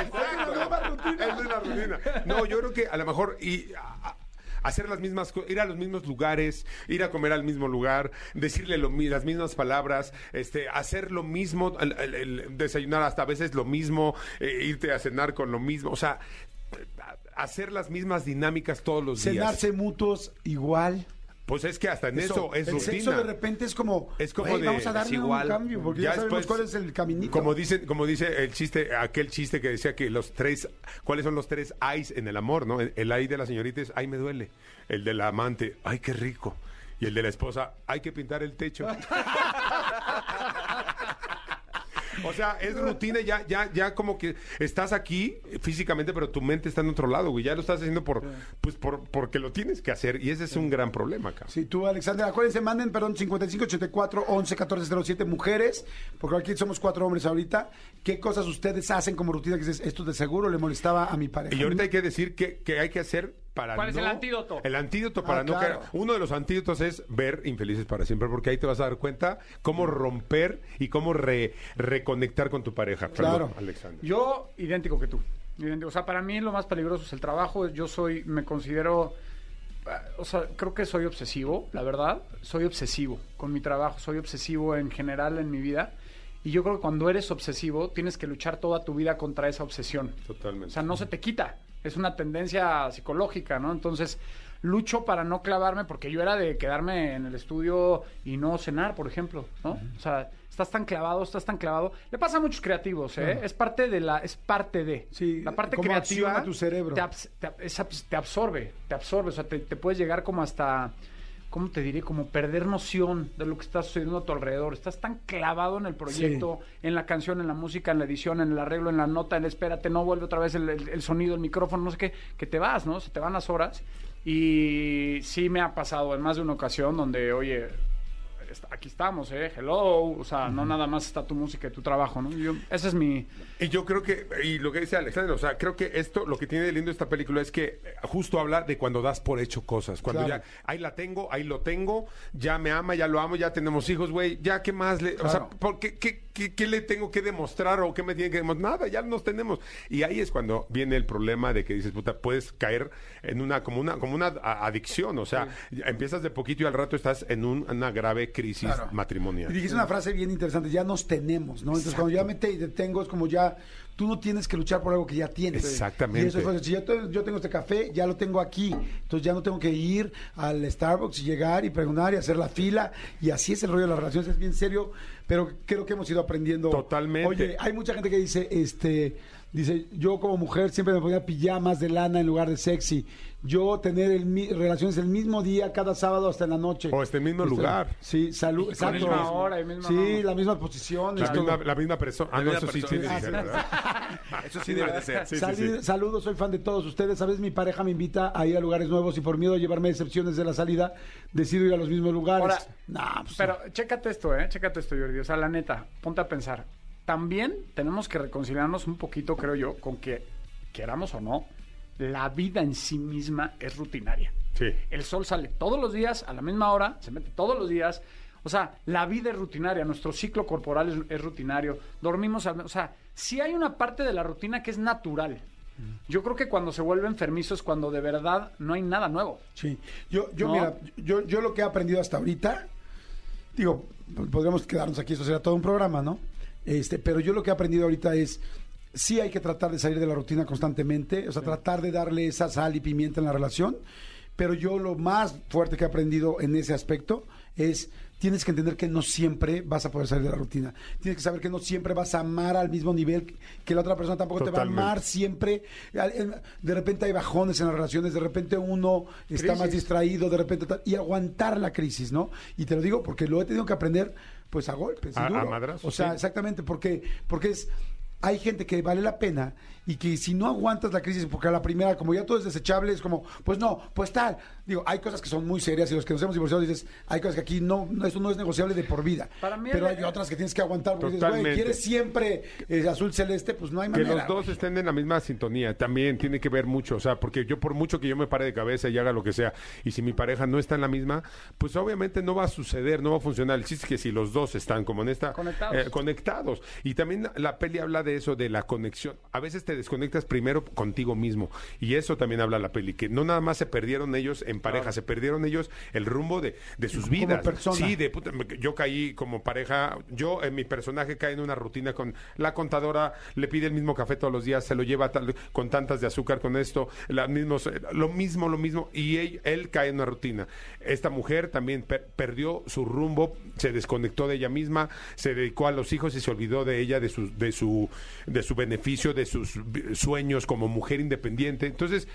Exacto. Esa es la rutina. No, yo creo que a lo mejor y a- a- hacer las mismas cosas, ir a los mismos lugares, ir a comer al mismo lugar, decirle lo las mismas palabras, este, hacer lo mismo, desayunar hasta a veces lo mismo, eh, irte a cenar con lo mismo, o sea, hacer las mismas dinámicas todos los días. Cenarse mutuos igual. Pues es que hasta en eso, es el rutina. sexo de repente es como, Es como "Güey, de- vamos a darle igual. un cambio, porque ya, Ya sabemos cuál es el caminito. Como dice, como dice el chiste, aquel chiste que decía que los tres, ¿cuáles son los tres ayes en el amor, no? El, el ay de la señorita es ay me duele. El de la amante, ay qué rico. Y el de la esposa, hay que pintar el techo. O sea, es rutina, ya, ya, ya como que estás aquí físicamente, pero tu mente está en otro lado, güey. Ya lo estás haciendo por, pues por, porque lo tienes que hacer. Y ese es un gran problema acá. Sí, tú, Alexander, acuérdense, manden, perdón, 5584 11 14 07 mujeres, porque aquí somos cuatro hombres ahorita. ¿Qué cosas ustedes hacen como rutina que dices, esto de seguro le molestaba a mi pareja? Y ahorita hay que decir que, que hay que hacer para ¿Cuál es no- el antídoto? El antídoto para Ah, no claro. caer. Uno de los antídotos es ver Infelices para siempre, porque ahí te vas a dar cuenta cómo romper y cómo re- reconectar con tu pareja. Perdón, Claro. Alexander. Yo, idéntico que tú. Idéntico. O sea, para mí lo más peligroso es el trabajo. Yo soy, me considero, o sea, creo que soy obsesivo, la verdad. Soy obsesivo con mi trabajo, soy obsesivo en general en mi vida. Y yo creo que cuando eres obsesivo, tienes que luchar toda tu vida contra esa obsesión. Totalmente. O sea, no se te quita. Es una tendencia psicológica, ¿no? Entonces, lucho para no clavarme, porque yo era de quedarme en el estudio y no cenar, por ejemplo, ¿no? O sea, estás tan clavado, estás tan clavado. Le pasa a muchos creativos, ¿eh? Es parte de la, es parte de. Sí, la parte creativa. tu cerebro. Te, abs- te abs- te absorbe, te absorbe. O sea, te, te puedes llegar como hasta ¿cómo te diré? Como perder noción de lo que está sucediendo a tu alrededor. Estás tan clavado en el proyecto, en la canción, en la música, en la edición, en el arreglo, en la nota, en el espérate, no vuelve otra vez el, el- el sonido, el micrófono, no sé qué, que te vas, ¿no? Se te van las horas. Y sí me ha pasado en más de una ocasión donde, oye, aquí estamos, ¿eh? Hello. O sea, no nada más está tu música y tu trabajo, ¿no? Yo- ese es mi... Y yo creo que, y lo que dice Alexander, o sea, creo que esto, lo que tiene de lindo esta película es que eh, justo habla de cuando das por hecho cosas. Cuando Claro. ya, ahí la tengo, ahí lo tengo, ya me ama, ya lo amo, ya tenemos hijos, güey, ya qué más le, o sea, Claro. ¿por qué, qué, qué- le tengo que demostrar o qué me tiene que demostrar? Nada, ya nos tenemos. Y ahí es cuando viene el problema de que dices, puta, puedes caer en una, como una, como una adicción, o sea, empiezas de poquito y al rato estás en un- una grave crisis Claro. matrimonial. Y dijiste una frase bien interesante, ya nos tenemos, ¿no? Entonces, cuando ya me te detengo, es como ya, tú no tienes que luchar por algo que ya tienes. Exactamente. Y eso fue, si yo, yo tengo este café, ya lo tengo aquí. Entonces, ya no tengo que ir al Starbucks y llegar y preguntar y hacer la fila. Y así es el rollo de las relaciones, es bien serio, pero creo que hemos ido aprendiendo. Totalmente. Oye, hay mucha gente que dice, este, dice, yo como mujer siempre me ponía pijamas de lana en lugar de sexy. Yo tener el, mi- relaciones el mismo día, cada sábado hasta en la noche. O hasta el mismo Este, lugar. Sí, salud. exacto. misma hora misma- Sí, la misma posición. La misma, la misma persona. Ah, no, eso sí persona. tiene que ser, sí. ¿verdad? Eso sí debe de ser. Sí, sí, Salud- sí. Saludos, soy fan de todos ustedes. A veces mi pareja me invita a ir a lugares nuevos y por miedo a llevarme decepciones de la salida, decido ir a los mismos lugares. Ahora, Nah, pues, Pero chécate esto, ¿eh? Chécate esto, Jordi. O sea, la neta, ponte a pensar. También tenemos que reconciliarnos un poquito, creo yo, con que, queramos o no, la vida en sí misma es rutinaria. Sí. El sol sale todos los días, a la misma hora, se mete todos los días. O sea, la vida es rutinaria, nuestro ciclo corporal es, es rutinario. Dormimos, al- o sea, sí hay una parte de la rutina que es natural. Yo creo que cuando se vuelve enfermizo es cuando de verdad no hay nada nuevo. Sí, yo, yo ¿No? mira, yo, yo lo que he aprendido hasta ahorita, digo, podríamos quedarnos aquí, eso sería todo un programa, ¿no? Este, pero yo lo que he aprendido ahorita es, sí hay que tratar de salir de la rutina constantemente, o sea, tratar de darle esa sal y pimienta en la relación, pero yo lo más fuerte que he aprendido en ese aspecto es, tienes que entender que no siempre vas a poder salir de la rutina, tienes que saber que no siempre vas a amar al mismo nivel que la otra persona tampoco te va a amar siempre, de repente hay bajones en las relaciones, de repente uno está más distraído, de repente y aguantar la crisis, ¿no? Y te lo digo porque lo he tenido que aprender pues a golpes, y A- a duro. madrazos, O sea, sí. exactamente, porque porque es hay gente que vale la pena y que si no aguantas la crisis, porque a la primera, como ya todo es desechable, es como, pues no, pues tal. Digo, hay cosas que son muy serias y los que nos hemos divorciado dices, hay cosas que aquí no, no eso no es negociable de por vida. Para mí pero hay otras que tienes que aguantar porque dices, güey, quieres siempre eh, azul celeste, pues no hay Que manera. los dos estén en la misma sintonía también tiene que ver mucho, o sea, porque yo por mucho que yo me pare de cabeza y haga lo que sea, y si mi pareja no está en la misma, pues obviamente no va a suceder, no va a funcionar. El chiste es que si los dos están como en esta Conectados. eh, conectados. Y también la, la peli habla de eso, de la conexión. A veces te desconectas primero contigo mismo, y eso también habla la peli, que no nada más se perdieron ellos en pareja, se perdieron ellos el rumbo de, de sus Como vidas. persona. Sí, de puta, yo caí como pareja, yo en mi personaje cae en una rutina con la contadora, le pide el mismo café todos los días, se lo lleva tal- con tantas de azúcar con esto, las mismos, eh, lo mismo, lo mismo, y él, él cae en una rutina. Esta mujer también per- perdió su rumbo, se desconectó de ella misma, se dedicó a los hijos y se olvidó de ella, de su, de su, de su beneficio, de sus vi- sueños como mujer independiente. Entonces,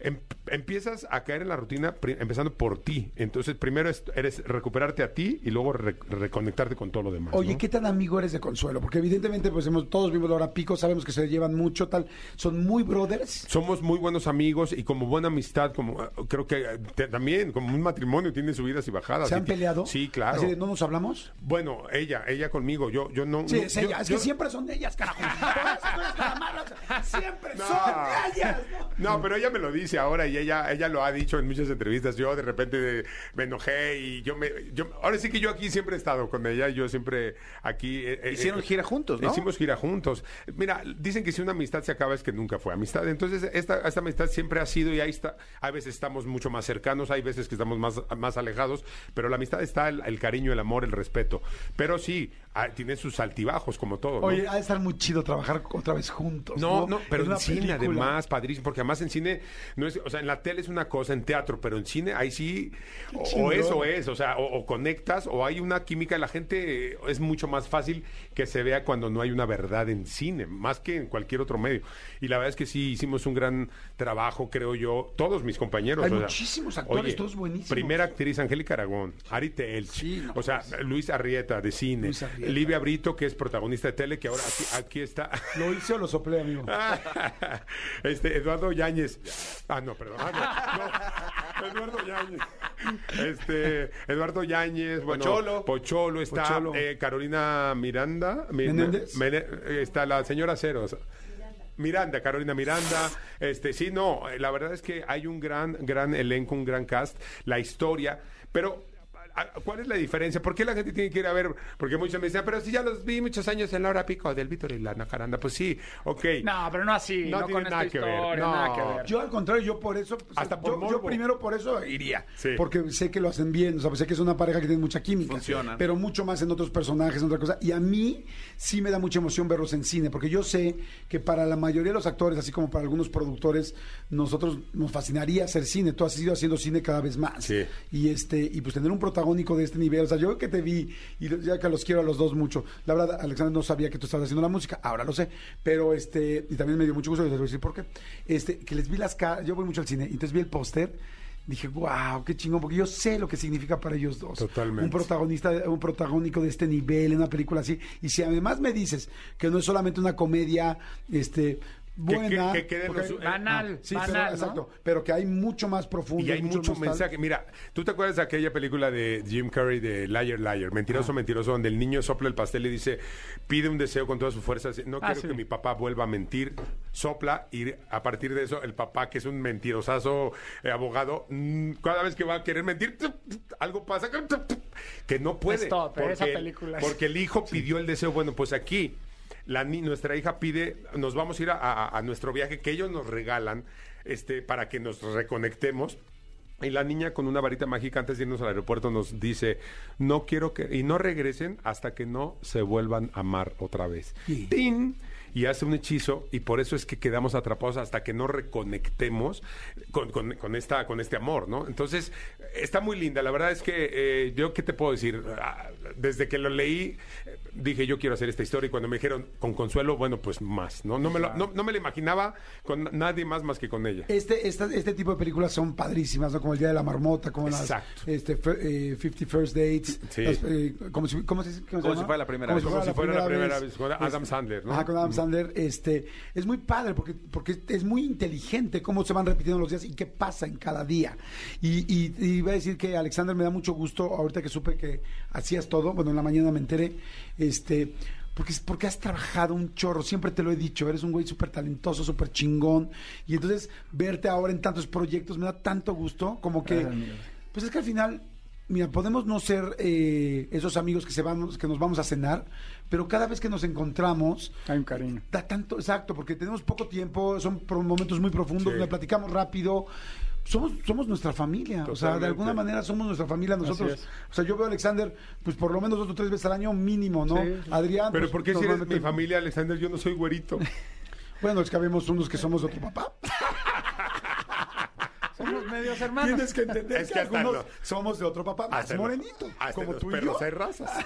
em- empiezas a caer en la rutina pri- empezando por ti. Entonces, primero es, eres recuperarte a ti y luego re- reconectarte con todo lo demás. Oye, ¿no? ¿qué tan amigo eres de Consuelo? Porque evidentemente, pues hemos, todos vimos la hora pico, sabemos que se llevan mucho, tal. Son muy brothers. Somos muy buenos amigos y como buena amistad, como eh, creo que eh, te- también como un matrimonio tiene subidas y bajadas. ¿Se han peleado? Sí, claro. Así de, ¿no nos hablamos? Bueno, ella, ella conmigo, yo, yo no. Sí, no- es yo- ella. Es yo- que siempre son ellas, carajo. Por eso no es nada malo. Siempre No. son ellas. ¿no? No, pero ella me lo dice ahora y ella, ella lo ha dicho en muchas entrevistas. Yo de repente me enojé y yo me, yo, ahora sí que yo aquí siempre he estado con ella. Yo siempre aquí. eh, eh, Hicieron eh, gira juntos, ¿no? Hicimos gira juntos. Mira, dicen que si una amistad se acaba es que nunca fue amistad. Entonces esta, esta amistad siempre ha sido y ahí está. A veces estamos mucho más cercanos, hay veces que estamos más, más alejados, pero la amistad está el, el cariño, el amor, el respeto. Pero sí, ah, tiene sus altibajos como todo. ¿no? Oye, ha de estar muy chido trabajar otra vez juntos. No, No, no, pero En cine película. además, padrísimo, porque además en cine no es, o sea, en la tele es una cosa, en teatro, pero en cine ahí sí, o, es o es, o sea, o, o conectas o hay una química, la gente eh, es mucho más fácil que se vea cuando no hay una verdad en cine, más que en cualquier otro medio. Y la verdad es que sí hicimos un gran trabajo, creo yo, todos mis compañeros. Hay o sea, muchísimos actores, todos buenísimos. Primera actriz, Angélica Aragón, Ari Telch, Sí, no, o sea, Luis Arrieta de cine, Luis Arrieta. Livia Brito, que es protagonista de tele, que ahora aquí, aquí está. ¿Lo hice o lo soplé, amigo? este, Eduardo Yáñez. Ah, no, perdón. Ah, no, no. Eduardo Yáñez. Este, Eduardo Yáñez, bueno, Pocholo. Pocholo, está Pocholo. eh, Carolina Miranda. Mi- ¿Menéndez? Eh, está la señora Ceros. Miranda, Carolina Miranda, este, sí, no, eh, la verdad es que hay un gran, gran elenco, un gran cast, la historia, pero ¿a- ¿cuál es la diferencia? ¿Por qué la gente tiene que ir a ver? Porque muchos me dicen, pero si ya los vi muchos años en la hora pico del Víctor y la Nacaranda, pues sí, ok. No, pero no así, No no, tiene con nada esta que ver, historia, no. nada que ver. Yo al contrario, yo por eso, pues, Hasta por yo, yo primero por eso iría, Sí. porque sé que lo hacen bien, o sea, sé que es una pareja que tiene mucha química, Funcionan. pero mucho más en otros personajes, en otra cosa, y a mí sí me da mucha emoción verlos en cine, porque yo sé que para la mayoría de los actores, así como para algunos productores, nosotros nos fascinaría hacer cine, tú has ido haciendo cine cada vez más, Sí. y este y pues tener un protagónico de este nivel, o sea, yo que te vi y ya que los quiero a los dos mucho. La verdad, Alexander no sabía que tú estabas haciendo la música, ahora lo sé, pero este y también me dio mucho gusto y les voy a decir por qué. Este, que les vi las caras, yo voy mucho al cine, y entonces vi el póster Dije, wow, qué chingón, porque yo sé lo que significa para ellos dos. Totalmente. Un protagonista, un protagónico de este nivel, en una película así. Y si además me dices que no es solamente una comedia, este, buena. que- que quede en porque- los- Banal, sí, banal, pero, ¿no? exacto. Pero que hay mucho más profundo. Y hay mucho tal. mensaje. Mira, ¿tú te acuerdas de aquella película de Jim Carrey de Liar Liar? Mentiroso, mentiroso, donde el niño sopla el pastel y dice, pide un deseo con todas sus fuerzas. No Ah, quiero sí. que mi papá vuelva a mentir. Sopla y a partir de eso el papá, que es un mentirosazo eh, abogado, mm, cada vez que va a querer mentir, algo pasa que- no puede. Stop, eh, esa película Porque el hijo pidió el deseo. Bueno, pues aquí la, nuestra hija pide, nos vamos a ir a, a- a nuestro viaje que ellos nos regalan este, para que nos reconectemos. Y la niña con una varita mágica antes de irnos al aeropuerto nos dice, no quiero que, y no regresen hasta que no se vuelvan a amar otra vez. Sí. ¡Tin! Y hace un hechizo y por eso es que quedamos atrapados hasta que no reconectemos con, con- con esta, con este amor, ¿no? Entonces, está muy linda. La verdad es que eh, yo, ¿qué te puedo decir? Ah, Desde que lo leí, dije, yo quiero hacer esta historia y cuando me dijeron con Consuelo, bueno, pues más, ¿no? No me lo, no, no me lo imaginaba con nadie más más que con ella. Este, esta- este tipo de películas son padrísimas, ¿no? Como el Día de la Marmota, como Exacto. las este, eh, 50 First Dates. Sí. las, eh, como si, ¿cómo se, cómo se Como si fuera la primera Como vez. Como si fuera la primera vez, con Adam Sandler, ¿no? Ajá, con Adam Sandler. Este, es muy padre porque, porque es muy inteligente cómo se van repitiendo los días y qué pasa en cada día. Y, y, y iba a decir que Alexander me da mucho gusto, ahorita que supe que hacías todo, bueno, en la mañana me enteré, este... Porque, porque has trabajado un chorro, siempre te lo he dicho, eres un güey súper talentoso, súper chingón. Y entonces verte ahora en tantos proyectos me da tanto gusto, como que... Gracias. Pues es que al final, mira, podemos no ser eh, esos amigos que se van, que nos vamos a cenar, pero cada vez que nos encontramos, Hay un cariño. da tanto, exacto, porque tenemos poco tiempo, son momentos muy profundos, Sí. le platicamos rápido. Somos, somos nuestra familia, o sea, de alguna manera somos nuestra familia nosotros. O sea, yo veo a Alexander, pues por lo menos dos o tres veces al año mínimo, ¿no? Sí. Adrián. Pero pues, ¿por qué si eres mi familia, Alexander? Yo no soy güerito. Bueno, es que habemos unos que somos de otro papá. Somos medios hermanos. Tienes que entender Es que, algunos somos de otro papá, más morenito, como los tú y yo. hay razas.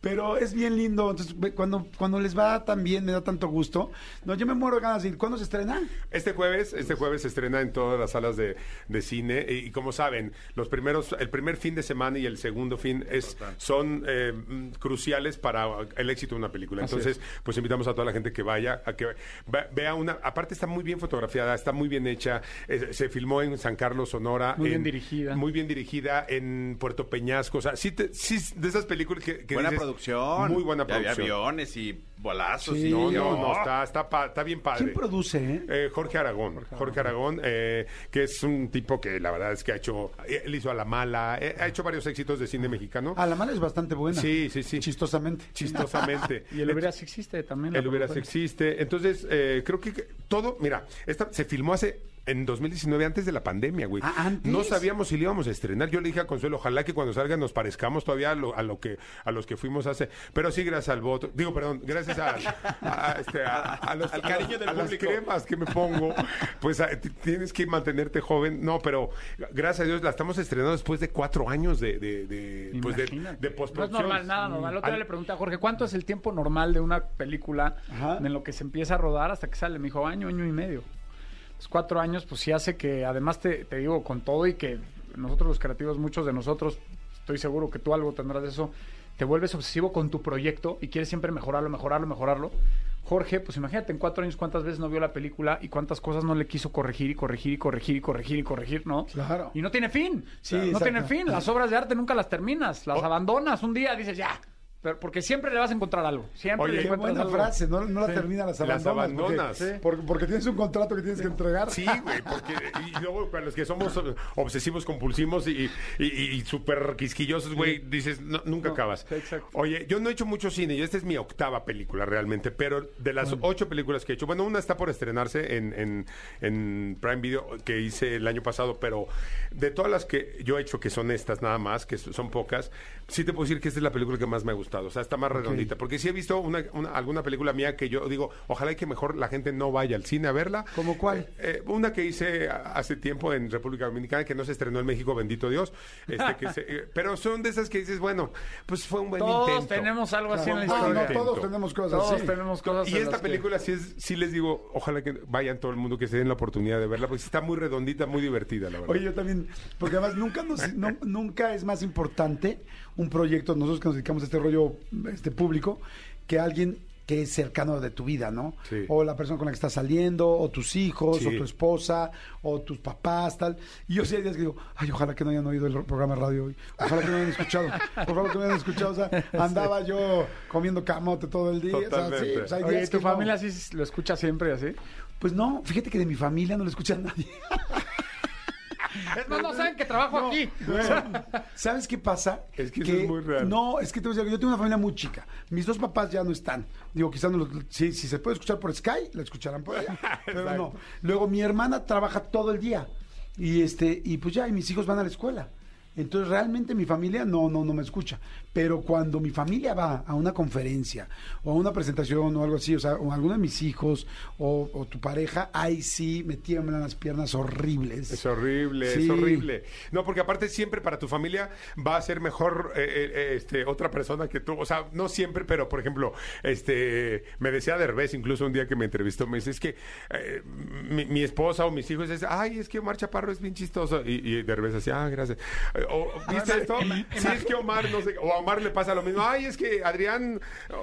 Pero es bien lindo. Entonces, cuando, cuando les va tan bien, me da tanto gusto. No, yo me muero de ganas de ir. ¿Cuándo se estrena? Este jueves, este jueves se estrena en todas las salas de, de cine y, y como saben, los primeros, el primer fin de semana y el segundo fin es, son eh, cruciales para el éxito de una película. Así Entonces, pues invitamos a toda la gente que vaya a que ve- vea una. Aparte está muy bien fotografiada, está muy bien hecha. eh, se filmó en San Carlos, Sonora. Muy bien en- dirigida. Muy bien dirigida en Puerto Peñasco. O sea, sí, te- sí de esas películas que, que buena dices, producción. Muy buena Y había producción. aviones y bolazos. Sí. y No, no, no, está, está, pa- está bien padre. ¿Quién produce, eh? Eh, Jorge Aragón, Jorge Aragón, eh, que es un tipo que la verdad es que ha hecho, él hizo a la mala, eh, ha hecho varios éxitos de cine mexicano. Ah, la mala es bastante buena. Sí, sí, sí. Chistosamente. Chistosamente. Y el Hubieras existe también. El productora. existe. Entonces, eh, creo que todo, mira, esta se filmó hace en 2019, antes de la pandemia, güey. Ah, ¿antes? No sabíamos si le íbamos a estrenar. Yo le dije a Consuelo, ojalá que cuando salga nos parezcamos todavía a lo, a lo que a los que fuimos hace. Pero sí, gracias al voto. Digo, perdón, gracias a, a, este, a- los- Al cariño del a las público. cremas que me pongo, pues tienes que mantenerte joven. No, pero gracias a Dios la estamos estrenando después de cuatro años de, de, de, pues de, de No es postproducción. normal, nada normal. El otro día le pregunté a Jorge, ¿cuánto es el tiempo normal de una película Ajá. en lo que se empieza a rodar hasta que sale? Me dijo, año, año y medio. Cuatro años, pues sí hace que, además te, te digo, con todo y que nosotros los creativos, muchos de nosotros, estoy seguro que tú algo tendrás de eso, te vuelves obsesivo con tu proyecto y quieres siempre mejorarlo, mejorarlo, mejorarlo. Jorge, pues imagínate en cuatro años cuántas veces no vio la película y cuántas cosas no le quiso corregir y corregir y corregir y corregir y corregir, ¿no? Claro. Y no tiene fin. Sí, no tiene fin. Las obras de arte nunca las terminas. Las abandonas un día, dices ya. Pero porque siempre le vas a encontrar algo. Siempre Oye, le Qué encuentras buena algo. frase, no, no la Sí. termina, las Las abandonas. porque- abandonas. Sí. Porque, porque tienes un contrato que tienes que entregar. Sí, güey, porque y luego para los que somos obsesivos compulsivos y, y, y- y súper quisquillosos, güey, dices, no, nunca No, acabas. exacto. Oye, yo no he hecho mucho cine y esta es mi octava película realmente, pero de las ocho películas que he hecho, bueno, una está por estrenarse en, en, en Prime Video que hice el año pasado, pero de todas las que yo he hecho, que son estas nada más, que son pocas, sí te puedo decir que esta es la película que más me ha gustado, o sea, está más redondita, porque sí he visto una, una- alguna película mía que yo digo, ojalá y que mejor la gente no vaya al cine a verla. ¿Cómo cuál? Eh, una que hice a- hace tiempo en República Dominicana que no se estrenó en México, bendito Dios. Este, que se- eh, pero son de esas que dices, bueno, pues fue un buen Todos intento. tenemos algo así en la Ah, historia. no, todos tenemos cosas Todos así. tenemos cosas Y esta las que- película sí, es, sí les digo, ojalá que vayan todo el mundo, que se den la oportunidad de verla, porque está muy redondita, muy divertida, la verdad. Oye, yo también, porque además nunca, nos- no- nunca es más importante un proyecto, nosotros que nos dedicamos a este rollo este público, que alguien que es cercano de tu vida, ¿no? Sí. O la persona con la que estás saliendo, o tus hijos, Sí. o tu esposa, o tus papás, tal. Y yo sí hay días que digo, ay, ojalá que no hayan oído el programa de radio hoy. Ojalá que no hayan escuchado. Por favor, que no hayan escuchado. O sea, andaba yo comiendo camote todo el día. O sea, sí, Totalmente. pues hay Oye, días ¿tu que no. familia sí lo escucha siempre así? Pues no, fíjate que de mi familia no lo escucha nadie. Es más, no saben que trabajo No, aquí. ¿Sabes qué pasa? Es que eso es muy real. No, es que te voy a decir, yo tengo una familia muy chica. Mis dos papás ya no están. Digo, quizás no los- si, si se puede escuchar por Sky, la escucharán por allá. pero no. Luego mi hermana trabaja todo el día. Y este, y pues ya, y mis hijos van a la escuela. Entonces realmente mi familia no, no, no me escucha. Pero cuando mi familia va a una conferencia o a una presentación o algo así, o sea, o alguno de mis hijos o, o tu pareja, ahí sí me tiemblan las piernas horribles. Es horrible, Sí. es horrible. No, porque aparte siempre para tu familia va a ser mejor eh, eh, este, otra persona que tú. O sea, no siempre, pero por ejemplo, este, me decía Derbez incluso un día que me entrevistó, me dice, es que eh, mi, mi esposa o mis hijos dicen, ay, es que Omar Chaparro es bien chistoso. Y, y Derbez decía, ah, gracias. Eh, o, ¿Viste esto? Sí, es que Omar, no sé, o a Omar le pasa lo mismo. Ay, es que Adrián,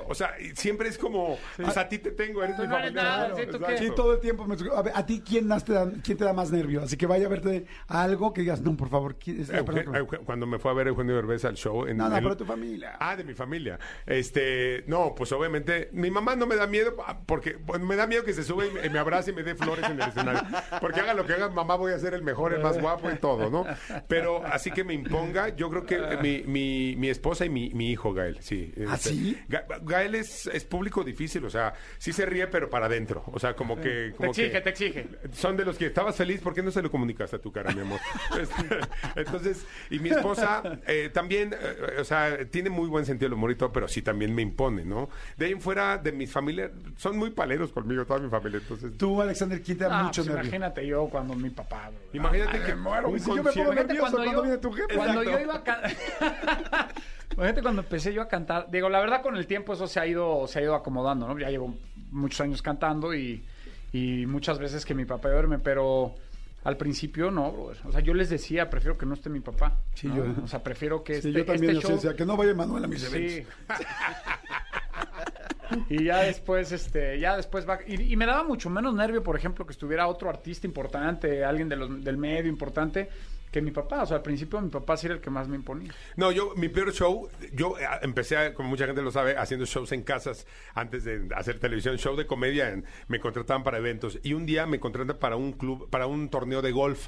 o sea, siempre es como, pues a ti te tengo, eres mi no eres familia. nada, Claro, sí, todo el tiempo. me- a, ver, ¿a ti quién, más te da, quién te da más nervio? Así que vaya a verte algo que digas, no, por favor. ¿quién es la Euge- persona que- Euge- cuando me fue a ver Eugenio Derbez al show en No, no, el- pero tu familia. Ah, de mi familia. Este, no, pues obviamente mi mamá no me da miedo ah, porque bueno, me da miedo que se sube y me, y me abrace y me dé flores en el escenario. Porque haga lo que haga, mamá voy a ser el mejor, el más guapo y todo, ¿no? Pero así que me imponga, yo creo que mi, mi, mi esposa y mi, mi hijo Gael, sí. ¿Ah, Este, sí? Ga- Gael es, es público difícil, o sea, sí se ríe pero para adentro, o sea, como que Te exige, que- te exige. son de los que estabas feliz, ¿por qué no se lo comunicaste a tu cara, mi amor? Este, Entonces, y mi esposa eh, también, eh, o sea, tiene muy buen sentido del humor y todo, pero sí también me impone, ¿no? De ahí en fuera, de mis familias, son muy paleros conmigo, toda mi familia, entonces... Tú, Alexander, ¿quién te da Ah, mucho pues nervio? imagínate yo cuando mi papá. bro. Imagínate que muero, si yo me pongo nervioso cuando viene tu jefe. Cuando Exacto. yo iba a. Imagínate cuando empecé yo a cantar. Digo, la verdad con el tiempo eso se ha ido, se ha ido acomodando, ¿no? Ya llevo muchos años cantando y, y muchas veces que mi papá duerme, pero al principio no, brother. O sea, yo les decía, prefiero que no esté mi papá. Sí, ¿no? yo- O sea, prefiero que Sí, este, yo también este show- decía, que no vaya Manuel a mis Sí. eventos. y ya después, este, ya después va. Y, y me daba mucho menos nervio, por ejemplo, que estuviera otro artista importante, alguien de los- del medio importante, que mi papá. O sea, al principio mi papá sí era el que más me imponía. No, yo, mi peor show, yo eh, empecé, como mucha gente lo sabe, haciendo shows en casas antes de hacer televisión, show de comedia, me contrataban para eventos. Y un día me contratan para un club, para un torneo de golf.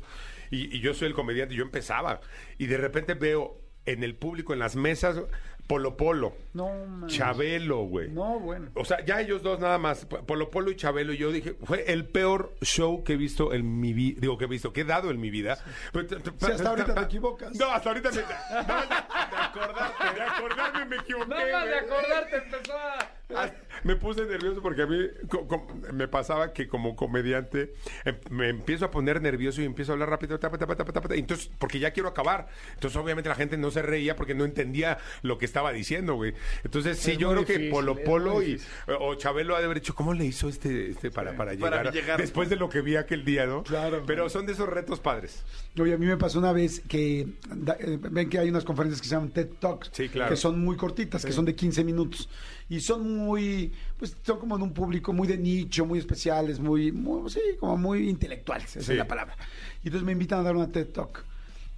Y, y yo soy el comediante, yo empezaba. Y de repente veo en el público, en las mesas, Polo Polo, No, man. Chabelo, güey. No, bueno. O sea, ya ellos dos nada más, Polo Polo y Chabelo, y yo dije, fue el peor show que he visto en mi vida, digo, que he visto, que he dado en mi vida. Sí, hasta ahorita te equivocas. No, hasta ahorita me... nada más de, acordarte, de acordarme me equivoqué, Nada más de acordarte empezó a... Me puse nervioso porque a mí co- co- me pasaba que como comediante eh, me empiezo a poner nervioso y empiezo a hablar rápido, tapa, tapa, tapa, tapa, entonces, porque ya quiero acabar. Entonces, obviamente, la gente no se reía porque no entendía lo que estaba diciendo, güey. Entonces, sí, Es yo creo que Polo Polo y o Chabelo ha de haber dicho, ¿cómo le hizo este, este para, para, llegar, Para llegar. Después de lo que vi aquel día, ¿no? Claro. Pero son de esos retos padres. Oye, a mí me pasó una vez que da- eh, ven que hay unas conferencias que se llaman TED Talks, Sí, claro. que son muy cortitas, que son de 15 minutos y son muy, pues son como de un público muy de nicho, muy especiales, muy, muy sí, como muy intelectuales, esa Sí. es la palabra. Y entonces me invitan a dar una TED Talk.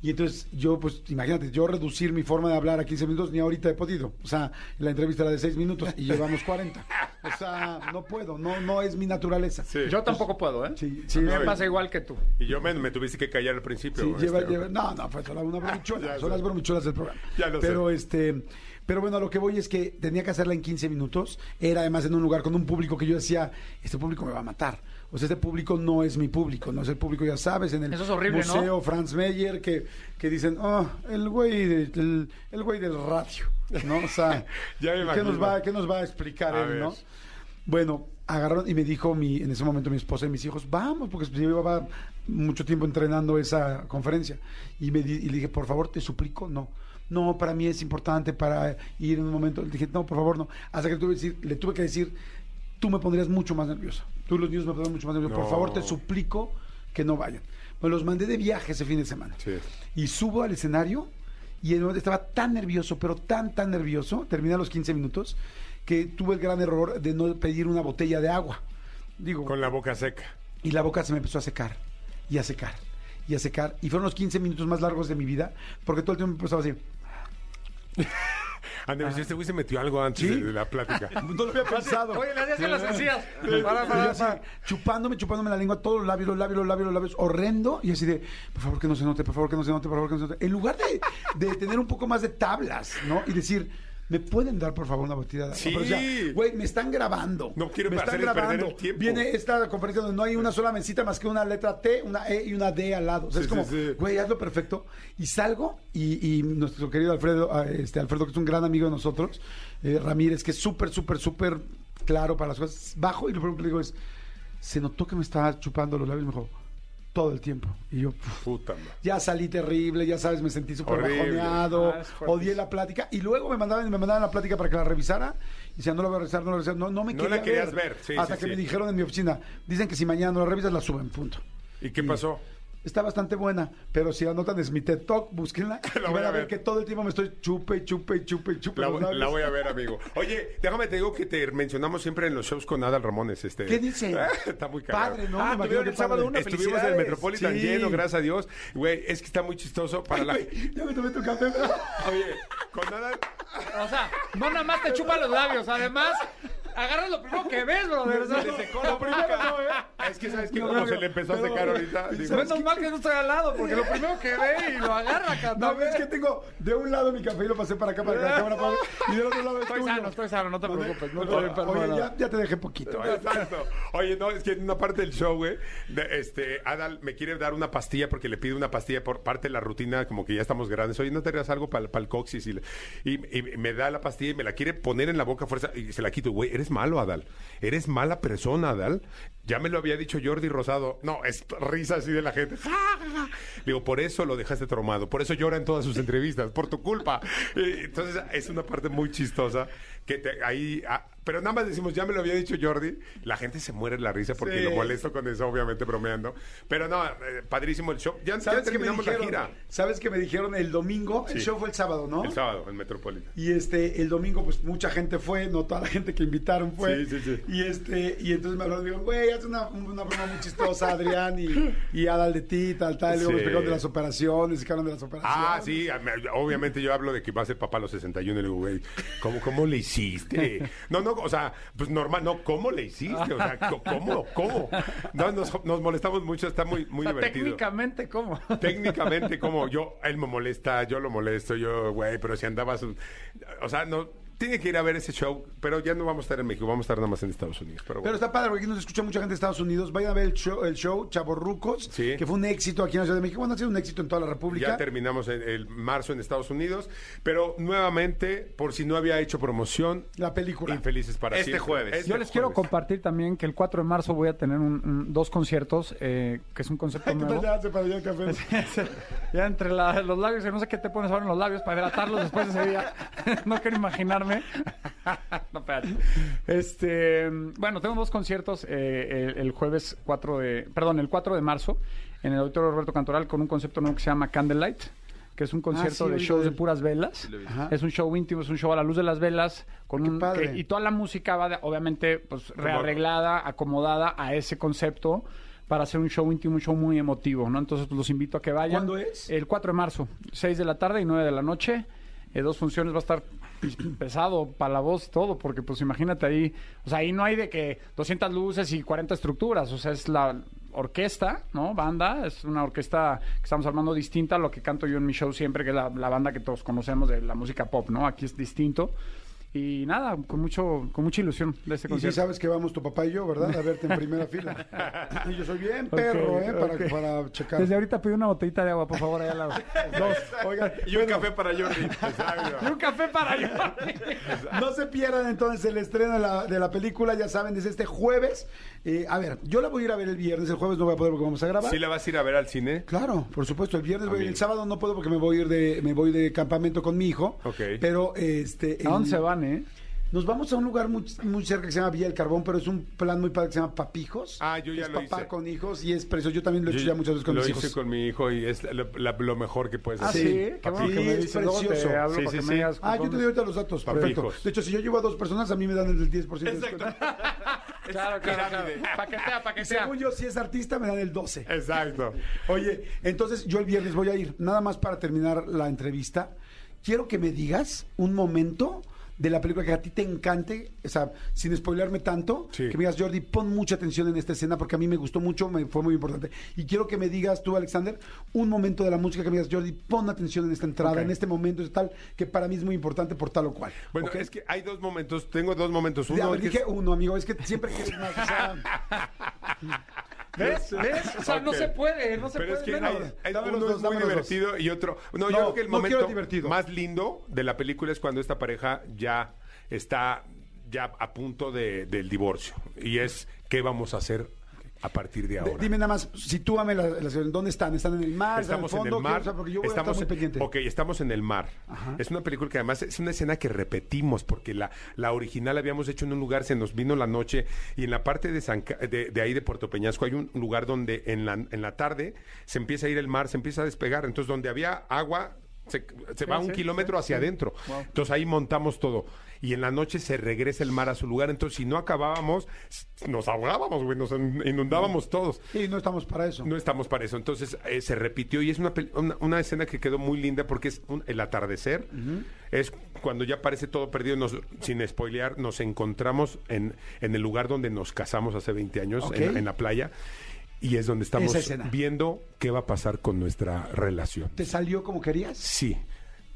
Y entonces yo, pues imagínate, yo reducir mi forma de hablar a 15 minutos ni ahorita he podido. O sea, la entrevista era de 6 minutos y llevamos 40. O sea, no puedo, no, no es mi naturaleza. Sí. Yo tampoco puedo, ¿eh? Sí, sí, A mí me pasa igual que tú. Y yo me, me tuviste que callar al principio. Sí, lleva- este, lleva- no, no, fue solo una bromichuela. Son las bromichuelas del programa. Ya lo pero sé. este, pero bueno, a lo que voy es que tenía que hacerla en 15 minutos. Era además en un lugar con un público que yo decía, este público me va a matar. O sea, este público no es mi público, no es el público, ya sabes, en el Eso es horrible, ¿no? Museo Franz Meyer, que, que dicen, oh, el güey, de- el, el güey del radio, ¿no? O sea, Ya me ¿qué, nos va, ¿qué nos va a explicar A él, ver. no? Bueno, agarraron y me dijo mi, en ese momento mi esposa y mis hijos, vamos, porque yo llevaba mucho tiempo entrenando esa conferencia. Y, me di- y le dije, por favor, te suplico, no. No, para mí es importante para ir en un momento. Le dije, no, por favor, no. Hasta que le tuve, que decir, le tuve que decir, tú me pondrías mucho más nerviosa. Tú y los niños me pondrían mucho más nervioso. Por favor, te suplico que no vayan. Me los mandé de viaje ese fin de semana. Sí. Y subo al escenario y estaba tan nervioso, pero tan, tan nervioso, terminé a los 15 minutos, que tuve el gran error de no pedir una botella de agua. Digo, Con la boca seca. y la boca se me empezó a secar, y a secar, y a secar. Y fueron los 15 minutos más largos de mi vida, porque todo el tiempo empezaba así. Andrés, este güey se metió algo antes ¿Sí? de, de la plática. No lo había pensado. Oye, le hacías las encías. Para, Y para, para. chupándome, chupándome la lengua, todos los labios, los labios, los labios, los labios, horrendo, y así de, por favor que no se note, por favor que no se note, por favor que no se note. En lugar de, de tener un poco más de tablas, ¿no? Y decir, ¿me pueden dar por favor una botella de agua? Sí. Pero, o sea, güey, me están grabando. No quiero me están grabando. el tiempo. Viene esta conferencia donde no hay una sola mesita más que una letra T, una E y una D al lado. O sea, Sí, es como, sí. güey, hazlo perfecto. Y salgo y, y nuestro querido Alfredo, ah, este Alfredo, que es un gran amigo de nosotros, eh, Ramírez, que es súper, súper, súper claro para las cosas, bajo y lo primero que le digo es, se notó que me estaba chupando los labios, me dijo, todo el tiempo. Y yo, "Puf, Puta madre. ya salí terrible, ya sabes, me sentí súper Horrible. bajoneado, Ah, es odié la plática y luego me mandaban, me mandaban la plática para que la revisara y decían, no la voy a revisar, no la voy a revisar, no, no me No quería la querías ver, sí, Hasta sí, que sí. me dijeron en mi oficina, dicen que si mañana no la revisas, la suben, punto. ¿Y qué pasó? Está bastante buena, pero si anotan es mi TED Talk, búsquenla La van voy a a ver ver. que todo el tiempo me estoy chupe, chupe, chupe, chupe. La, voy a ver, amigo. Oye, déjame te digo que te mencionamos siempre en los shows con Adal Ramones. Este. ¿Qué dice? Está muy cagado. Padre, ¿no? Ah, Me el sábado una. Estuvimos en el. Metropolitan Sí. lleno, gracias a Dios. Güey, es que está muy chistoso para la... Güey, ya me tomé tu café. Oye, con Adal... O sea, no nada más te chupa los labios, además, agarras lo primero que ves, brother. Se le secó la boca. Es que sabes que como se le empezó a secar ahorita. digo, Menos mal que no estoy al lado, porque lo primero que ve y lo agarra, No, canta. ves que tengo de un lado mi café y lo pasé para acá, para que la cámara para y del otro lado es Estoy tuyo. sano, estoy sano, no te preocupes. No Oye, ya, ya te dejé poquito. ¿eh? Exacto. Oye, no, es que en una parte del show, güey, de- este, Adal me quiere dar una pastilla porque le pide una pastilla por parte de la rutina, como que ya estamos grandes. Oye, ¿no te harías algo para el coxis? Y, le- y- y me da la pastilla y me la quiere poner en la boca a fuerza y se la quito. Güey, eres malo, Adal. Eres mala persona, Adal. Ya me lo había dicho Jordi Rosado. No, es risa así de la gente. Digo, por eso lo dejaste traumado. Por eso llora en todas sus entrevistas. Por tu culpa. Entonces, es una parte muy chistosa que te- ahí... ah, pero nada más decimos, ya me lo había dicho Jordi. La gente se muere en la risa porque Sí. lo molesto con eso, obviamente bromeando. Pero no, eh, padrísimo el show. Ya, ya ¿Sabes me terminamos la dijeron? gira. ¿Sabes qué me dijeron el domingo? El show fue el sábado, ¿no? El sábado, en Metropolitan. Y este, el domingo, pues mucha gente fue, no toda la gente que invitaron fue. Sí, sí, sí. Y este, y entonces me hablaron y digo, güey, haz una, una broma muy chistosa, Adrián, y, y Adal de ti, tal, tal. Y luego me explicaron de las operaciones, explicaron de las operaciones. Ah, sí, obviamente yo hablo de que va a ser papá a los 61 y le digo, güey, ¿cómo, ¿cómo le hiciste? No, no, o sea, pues normal, no, ¿cómo le hiciste? O sea, ¿cómo? ¿Cómo? No, nos, nos molestamos mucho, está muy, muy O sea, divertido. técnicamente, ¿cómo? Técnicamente, como yo, él me molesta, yo lo molesto, yo, güey, pero si andabas, o sea, no, tiene que ir a ver ese show, pero ya no vamos a estar en México, vamos a estar nada más en Estados Unidos. Pero, está padre porque aquí nos escucha mucha gente de Estados Unidos. Vayan a ver el show, el show Chavorrucos, Sí. que fue un éxito aquí en la Ciudad de México. Bueno, ha sido un éxito en toda la República. Ya terminamos el, el marzo en Estados Unidos, pero nuevamente, por si no había hecho promoción, La película. Infelices para Este siempre. jueves. Este Yo les quiero compartir también que el 4 de marzo voy a tener un- un- dos conciertos, eh, que es un concepto nuevo. Ya se para allá el café. ya entre la- los labios, no sé qué te pones ahora en los labios para hidratarlos después de ese día. no quiero imaginarme. no, espérate. Este, bueno, tengo dos conciertos eh, el, el jueves 4 de, perdón, el 4 de marzo en el Auditorio Roberto Cantoral con un concepto nuevo que se llama Candlelight que es un concierto Ah, sí, de shows de puras velas. Ajá. Es un show íntimo, es un show a la luz de las velas, con Qué un, padre. que- y toda la música va, de- obviamente, pues rearreglada, acomodada a ese concepto para hacer un show íntimo, un show muy emotivo, ¿no? Entonces, pues, los invito a que vayan. ¿Cuándo es? El 4 de marzo, 6 de la tarde y 9 de la noche. Eh, dos funciones, va a estar pesado para la voz todo, porque pues imagínate ahí, o sea, ahí no hay de que 200 luces y 40 estructuras, o sea, es la orquesta, ¿no? Banda, es una orquesta que estamos armando distinta a lo que canto yo en mi show siempre, que es la banda que todos conocemos de la música pop, ¿no? Aquí es distinto. Y nada, con mucho con mucha ilusión de este Y sí concierto. sabes que vamos tu papá y yo, ¿verdad? A verte en primera fila. Y yo soy bien perro, ¿eh? Para, para checar. Desde ahorita pido una botellita de agua, por favor, allá al lado. Dos. Oigan, Y un café para Jordi. Y un café para yo. No se pierdan entonces el estreno de la, de la película, ya saben, es este jueves. Eh, a ver, yo la voy a ir a ver el viernes, el jueves no voy a poder porque vamos a grabar. ¿Sí la vas a ir a ver al cine? Claro, por supuesto, el viernes voy, el sábado no puedo porque me voy a ir de, me voy de campamento con mi hijo. Ok. Pero este. ¿A dónde el- se van, eh? Nos vamos a un lugar muy, muy cerca que se llama Villa del Carbón, pero es un plan muy padre que se llama Papijos. Ah, yo ya es lo papá hice. con hijos y es precioso. Yo también lo he hecho Yo ya muchas veces con lo mis hice hijos. con mi hijo y es la- la- lo mejor que puedes Ah, hacer. sí, Sí, qué bueno que me es dices. Luego te precioso. hablo Sí, para sí, que sí. me digas Ah, yo te doy ahorita los datos. Perfecto. Papijos. De hecho, si yo llevo a dos personas, a mí me dan el 10% de descuento. Claro, claro, claro. Paquetea, Y paquetea. según yo, si es artista, me dan el 12. Exacto. Oye, entonces yo el viernes voy a ir. Nada más para terminar la entrevista. Quiero que me digas un momento de la película que a ti te encante, o sea, sin spoilearme tanto, Sí. que me digas, Jordi, pon mucha atención en esta escena porque a mí me gustó mucho, me fue muy importante. Y quiero que me digas tú, Alexander, un momento de la música que me digas, Jordi, pon atención en esta entrada, en este momento, es tal, que para mí es muy importante por tal o cual. Bueno, es que hay dos momentos, tengo dos momentos. Uno dije es- uno, amigo, es que siempre quieres más. o sea, ¿Ves? ¿Ves? O sea, no se puede, no se Pero es puede. que Bueno, hay- hay- dame los uno dos, es muy dos. divertido y otro... No, No, yo creo que el no momento divertido. más lindo de la película es cuando esta pareja ya está ya a punto de- del divorcio. Y es qué vamos a hacer a partir de ahora. dime nada más, sitúame la, la- ¿dónde están? ¿Están en el mar? ¿Están Estamos en el en fondo? el mar. Porque yo voy a estamos, estar muy pendiente. Ok, estamos en el mar. Ajá. Es una película que además es una escena que repetimos porque la, la original la habíamos hecho en un lugar, se nos vino la noche y en la parte de, San de, de ahí de Puerto Peñasco hay un lugar donde en la, en la tarde se empieza a ir el mar, se empieza a despegar. Entonces donde había agua se, se va un sí, kilómetro sí, hacia adentro. Wow. Entonces ahí montamos todo. Y en la noche se regresa el mar a su lugar. Entonces si no acabábamos, nos ahogábamos, güey, nos in- inundábamos todos. Sí, no estamos para eso. No estamos para eso. Entonces eh, se repitió y es una, una, una escena que quedó muy linda porque es un- el atardecer. Es cuando ya parece todo perdido, nos, sin spoilear, nos encontramos en, en el lugar donde nos casamos hace 20 años, Ok. en, en la playa. Y es donde estamos viendo qué va a pasar con nuestra relación. ¿Te salió como querías? Sí.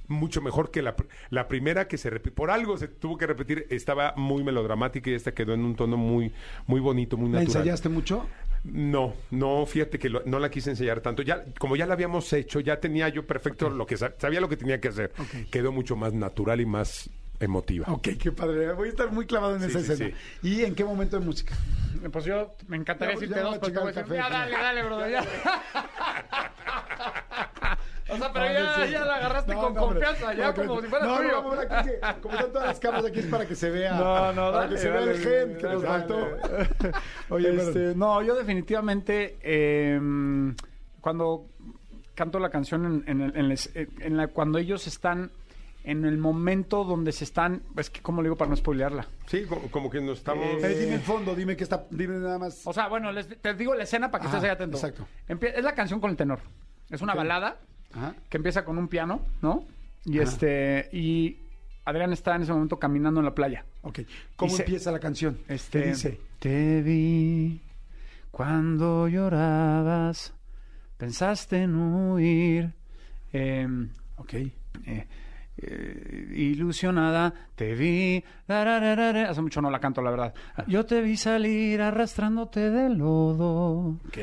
Mucho mejor que la, la primera que se repitió. Por algo se tuvo que repetir. Estaba muy melodramática y esta quedó en un tono muy, muy bonito, muy ¿La natural. ensayaste mucho? No, no, fíjate que lo- no la quise ensayar tanto. Ya, como ya la habíamos hecho, ya tenía yo perfecto lo que sa- sabía lo que tenía que hacer. Quedó mucho más natural y más emotiva. Ok, qué padre. Voy a estar muy clavado en Sí, esa sí, escena. ¿Y en qué momento de música? Pues yo me encantaría Ya, decirte ya dos, te voy a decir, ya, dale, dale, brother, ya. O sea, pero ya, ya la agarraste No, con no, confianza, ya No, como si fuera no, tuyo. No, no, aquí es que, como están todas las cámaras aquí es para que se vea. No, no, para dale, que se vea dale, el gen que nos faltó. Oye, Este, no, yo definitivamente eh, cuando canto la canción en, en el- en les- en la, cuando ellos están en el momento donde se están, es que cómo le digo para no spoilearla. Sí, como, como que nos estamos... Eh, dime el fondo, dime que está, dime nada más. O sea, bueno, les- te digo la escena para que Ajá, estés ahí atento. exacto. Empie- es la canción con el tenor. Es una balada Ajá. que empieza con un piano, ¿no? Y Ajá. este y Adrián está en ese momento caminando en la playa. Ok. ¿Cómo Y se- empieza la canción? Este, ¿Qué dice? Te vi cuando llorabas, pensaste en huir. Em, Ok. eh, eh, ilusionada, te vi. Hace mucho no la canto, la verdad. Yo te vi salir arrastrándote de lodo. Ok.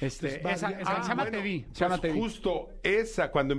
Este, Entonces, esa, vaya- esa- ah, se llama bueno, Te vi. pues Se llama Te vi. Justo esa, cuando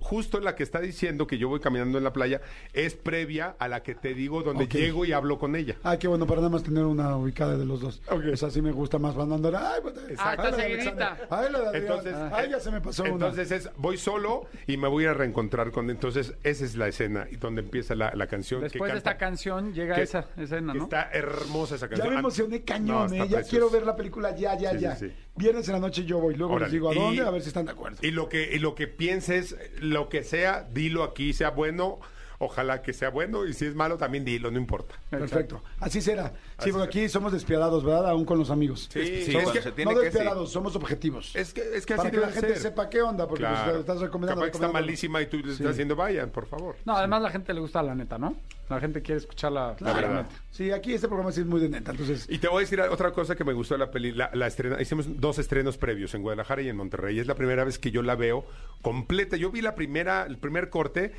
justo la que está diciendo que yo voy caminando en la playa, es previa a la que te digo donde llego y hablo con ella. Ah, qué bueno, para nada más tener una ubicada de los dos. Ok. O sea, sí me gusta más cuando andar. Ay, pues, Ah, está ay, la de seguidita. Ay, la de. Entonces, ay, ya se me pasó una. Entonces es, voy solo y me voy a reencontrar con. Entonces, esa es la escena y donde empieza la, la canción. que Después de esta canción llega que- esa escena, ¿no? Está hermosa esa Ya canción. me Ah, emocioné cañón, ¿eh? Ya quiero ver la película ya, ya, Sí, ya. sí. Viernes en la noche yo voy, luego les digo a Y- dónde, a ver si están de acuerdo. Y lo que y lo que pienses, lo que sea, dilo aquí, sea bueno, ojalá que sea bueno y si es malo también dilo, no importa. Perfecto. Así será. Sí, Así porque aquí somos despiadados, ¿verdad? Aún con los amigos. Sí, Sí, es cuando que- se tiene no que despiadados, somos objetivos. Es que, es que Para así que la gente ser. sepa qué onda, porque Claro. pues, estás recomendando. Capaz que está recomendando. malísima y tú le estás Sí. haciendo, vayan, por favor. No, además la gente le gusta la neta, ¿no? La gente quiere escuchar la, la verdad. neta. Sí, aquí este programa sí es muy de neta, entonces... Y te voy a decir otra cosa que me gustó de la peli. La, la estrena, hicimos dos estrenos previos en Guadalajara y en Monterrey. Es la primera vez que yo la veo completa. Yo vi la primera, el primer corte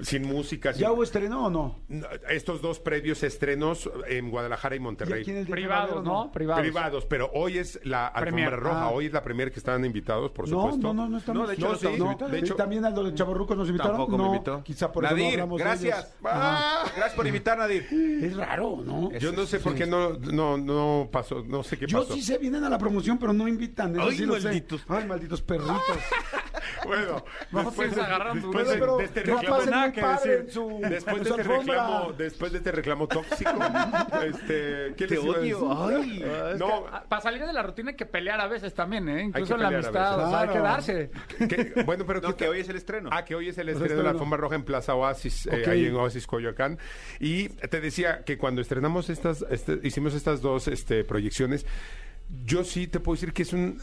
sin música. sin- ¿Ya hubo estreno o no? No, Estos dos previos estrenos en Guadalajara y ¿Y Monterrey. aquí en el de Privados, Madero ¿no? Privados. Privados, pero hoy es la alfombra roja. Ah. Hoy es la primera que estaban invitados, por No, supuesto. no, no, no estamos. No, de hecho, no sí, invitados. de hecho- ¿Y también a los de Chavorrucos nos invitaron? Tampoco me no, invitó. Quizá por eso no Nadir, de gracias. ellos. Ajá. Gracias por invitar, Nadir. Es raro, ¿no? Yo no sé por qué no, no, no pasó, no sé qué Yo pasó. sí sé, vienen a la promoción, pero no invitan. Eso Ay, sí lo sé. malditos. Ay, malditos perritos. Bueno, No, después, pues, de, agarran después duro. de- pero de este no reclamo, pasen nada muy que padre decir. en su, después en de su este alfombra. reclamo, después de este reclamo tóxico, este, ¿qué Te les iba a odio. decir? Ay. no, Ah, Para salir de la rutina hay que pelear a veces también, ¿eh? Incluso en la pelear a amistad, veces. o sea, hay que Claro. darse. que- bueno, pero No, ¿qué que hoy es el estreno. Ah, que hoy es el Pues estreno de la estreno. alfombra roja en Plaza Oasis, eh, Ok. ahí en Oasis Coyoacán. Y te decía que cuando estrenamos estas, este, hicimos estas dos este, proyecciones, yo sí te puedo decir que es un...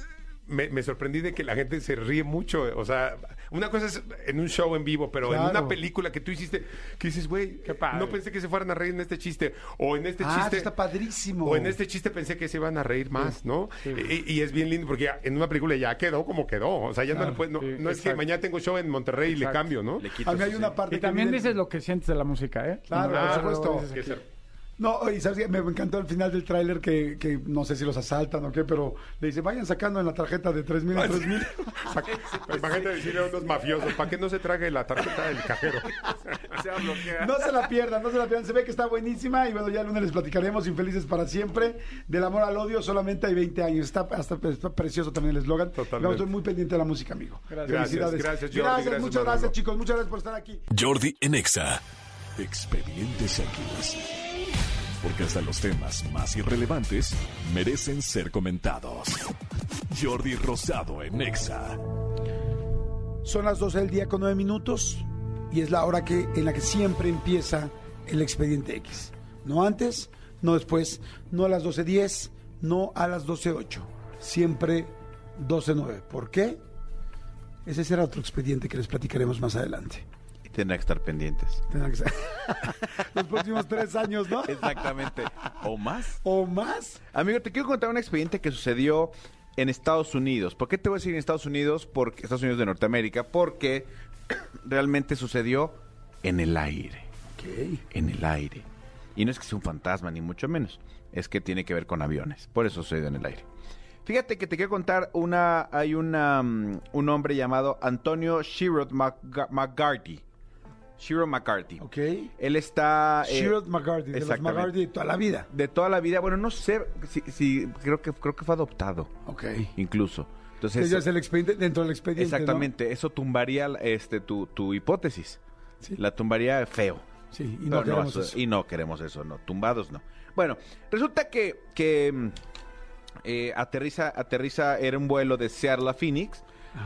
Me, me sorprendí de que la gente se ríe mucho. O sea, una cosa es en un show en vivo, pero en una película que tú hiciste, que dices, güey, no pensé que se fueran a reír en este chiste. O en este Ah, chiste. está padrísimo. O en este chiste pensé que se iban a reír más, ¿no? Y, y es bien lindo porque ya en una película ya quedó como quedó. O sea, ya no, le puedes- no, sí, no es que mañana tengo show en Monterrey y le cambio, ¿no? Le quito A mí hay una parte Y que también viene- dices lo que sientes de la música, ¿eh? Claro, No, por no, supuesto. No, aquí. y sabes qué? me encantó el final del tráiler que, que no sé si los asaltan o qué, pero le dice, vayan sacando en la tarjeta de 3 mil en 3 mil. Pa- Imagínate decirle a unos mafiosos, ¿para que no se trague la tarjeta del cajero? Se va a bloquear. No se la pierdan, no se la pierdan. Se ve que está buenísima y bueno, ya el lunes les platicaremos Infelices para siempre. Del amor al odio solamente hay 20 años. Está, hasta, está precioso también el eslogan. Totalmente. Estoy muy pendiente de la música, amigo. Gracias, Felicidades. gracias, Jordi, gracias, muchas Manolo. gracias, chicos. Muchas gracias por estar aquí. Jordi en Exa. Expedientes X. Porque hasta los temas más irrelevantes merecen ser comentados. Jordi Rosado en Exa. Son las 12 del día con 9 minutos y es la hora que, en la que siempre empieza el expediente X. No antes, no después, no a las 12.10, no a las 12.08. Siempre 12.09. ¿Por qué? Ese será otro expediente que les platicaremos más adelante. Y tendrá que estar pendientes. Tendrán que ser los próximos tres años, ¿no? Exactamente. ¿O más? ¿O más? Amigo, te quiero contar un expediente que sucedió en Estados Unidos. ¿Por qué te voy a decir en Estados Unidos? Porque Estados Unidos de Norteamérica, porque realmente sucedió en el aire, Ok. en el aire. Y no es que sea un fantasma ni mucho menos, es que tiene que ver con aviones. Por eso sucedió en el aire. Fíjate que te quiero contar una hay una mm, un hombre llamado Antonio Sherrod Mc- McGarty. Sherrod McCarthy. Ok. Él está eh, McGarty, de los. McGarty de toda la vida. de toda la vida. Bueno, no sé si, si- creo que creo que fue adoptado, Ok. incluso. Entonces, Ese es el expediente dentro del expediente. ¿no? exactamente, eso tumbaría este tu, tu hipótesis. Sí. La tumbaría feo. Sí, y no queremos eso- eso. y no queremos eso, no. Tumbados no. Bueno, resulta que, que mm, eh, aterriza, aterriza, era un vuelo de Seattle a Phoenix.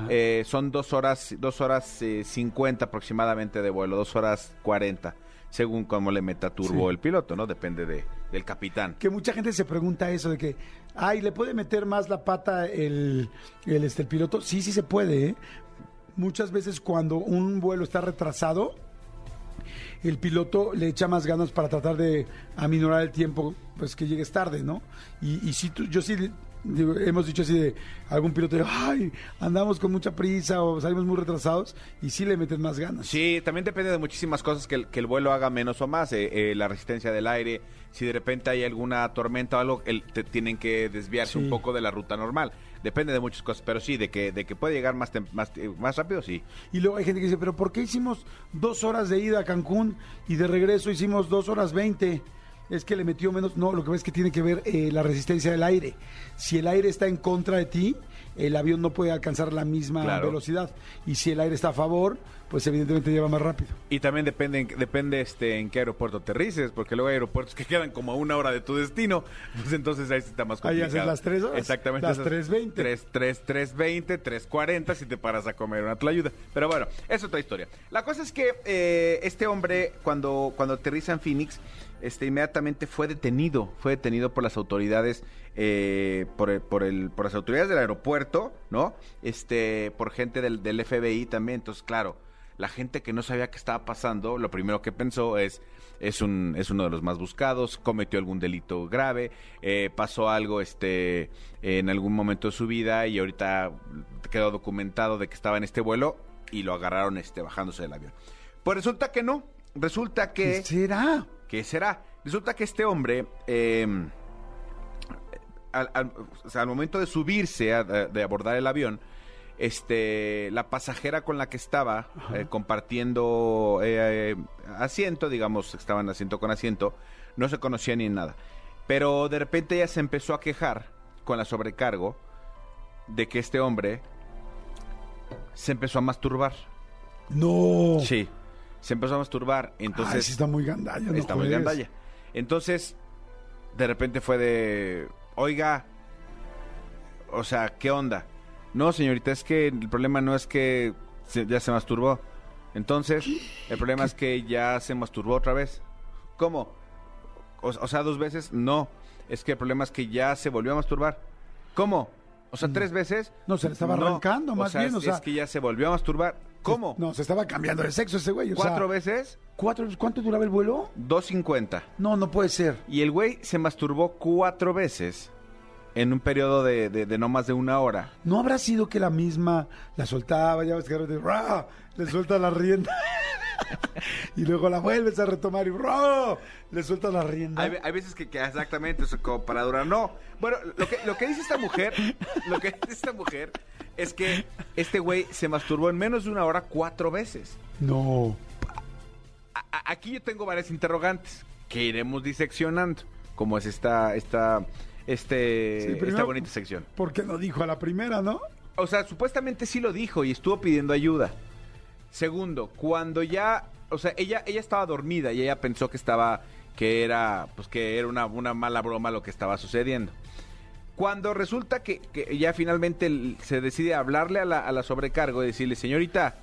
Eh, son dos horas, dos horas eh, 50 aproximadamente de vuelo, dos horas 40, según cómo le meta turbo Sí. el piloto, ¿no? Depende de, del capitán. que mucha gente se pregunta eso de que, ay, ¿le puede meter más la pata el, el, este, el piloto? Sí, sí se puede. ¿eh? Muchas veces cuando un vuelo está retrasado, el piloto le echa más ganas para tratar de aminorar el tiempo, pues que llegues tarde, ¿no? Y, y sí, tú- yo sí digo, hemos dicho así de algún piloto, de, ay, andamos con mucha prisa o salimos muy retrasados y sí le meten más ganas. Sí, también depende de muchísimas cosas que el, que el vuelo haga menos o más. eh, eh, la resistencia del aire, si de repente hay alguna tormenta o algo, el- te- tienen que desviarse Sí. un poco de la ruta normal. Depende de muchas cosas, pero sí, de que, de que puede llegar más, tem- más, eh, más rápido, sí. Y luego hay gente que dice, pero ¿por qué hicimos dos horas de ida a Cancún y de regreso hicimos dos horas veinte? Es que le metió menos. No, lo que ves es que tiene que ver eh, la resistencia del aire. Si el aire está en contra de ti, el avión no puede alcanzar la misma Claro. velocidad. Y si el aire está a favor, pues evidentemente lleva más rápido. Y también depende, en- depende este, en qué aeropuerto aterrices, porque luego hay aeropuertos que quedan como a una hora de tu destino, pues entonces ahí está más Ahí complicado. haces las tres horas, Exactamente. las haces 3:20. tres- tres- 3.20, 3.40 si te paras a comer una tlayuda. Pero bueno, es otra historia. La cosa es que eh, este hombre, cuando, cuando aterriza en Phoenix, este, inmediatamente fue detenido, fue detenido por las autoridades, eh, por, por, el, por las autoridades del aeropuerto, ¿no? Este, por gente del, del FBI también. Entonces, claro, la gente que no sabía qué estaba pasando, lo primero que pensó es, es, un, es uno de los más buscados, cometió algún delito grave, eh, pasó algo este, en algún momento de su vida y ahorita quedó documentado de que estaba en este vuelo y lo agarraron este, bajándose del avión. Pues resulta que no, resulta que... ¿Qué será? ¿Qué será? Resulta que este hombre, eh, al, al- o sea, al momento de subirse, a- de, abordar el avión, este, la pasajera con la que estaba eh, compartiendo eh, asiento, digamos, estaban asiento con asiento, no se conocía ni nada. Pero de repente ella se empezó a quejar con la sobrecargo de que este hombre se empezó a masturbar. No. Sí, se empezó a masturbar. Entonces, Ay, sí está muy gandalla. no está muy gandalla. Entonces, de repente fue de, oiga, o sea, ¿qué onda? No, señorita, es que el problema no es que se- ya se masturbó. Entonces, el problema es que ya se masturbó otra vez. ¿Cómo? O, o sea, dos veces. No, es que el problema es que ya se volvió a masturbar. ¿Cómo? O sea, tres veces. No, se le estaba arrancando, más bien, o sea- es que ya se volvió a masturbar. ¿Cómo? No, se estaba cambiando de sexo ese güey. o sea, ¿Cuatro veces? ¿Cuatro? ¿Cuánto duraba el vuelo? 2.50. No, no puede ser. Y el güey se masturbó cuatro veces en un periodo de, de- de no más de una hora. ¿No habrá sido que la misma la soltaba, ya ves que de repente, ¡ra! le suelta la rienda y luego la vuelves a retomar y ¡ra! le suelta la rienda? Hay, ve- hay veces que, que exactamente, como para durar. No. Bueno, lo que, lo que dice esta mujer, lo que dice esta mujer es que este güey se masturbó en menos de una hora cuatro veces. No. A- aquí yo tengo varias interrogantes que iremos diseccionando, como es esta, esta, este, Sí, esta bonita sección. ¿Por qué no dijo a la primera, no? O sea, supuestamente sí lo dijo y estuvo pidiendo ayuda. Segundo, cuando ya, o sea, ella, ella estaba dormida y ella pensó que estaba, que era, pues que era una, una mala broma lo que estaba sucediendo. Cuando resulta que, que ya finalmente se decide hablarle a la, a la sobrecargo y decirle, señorita,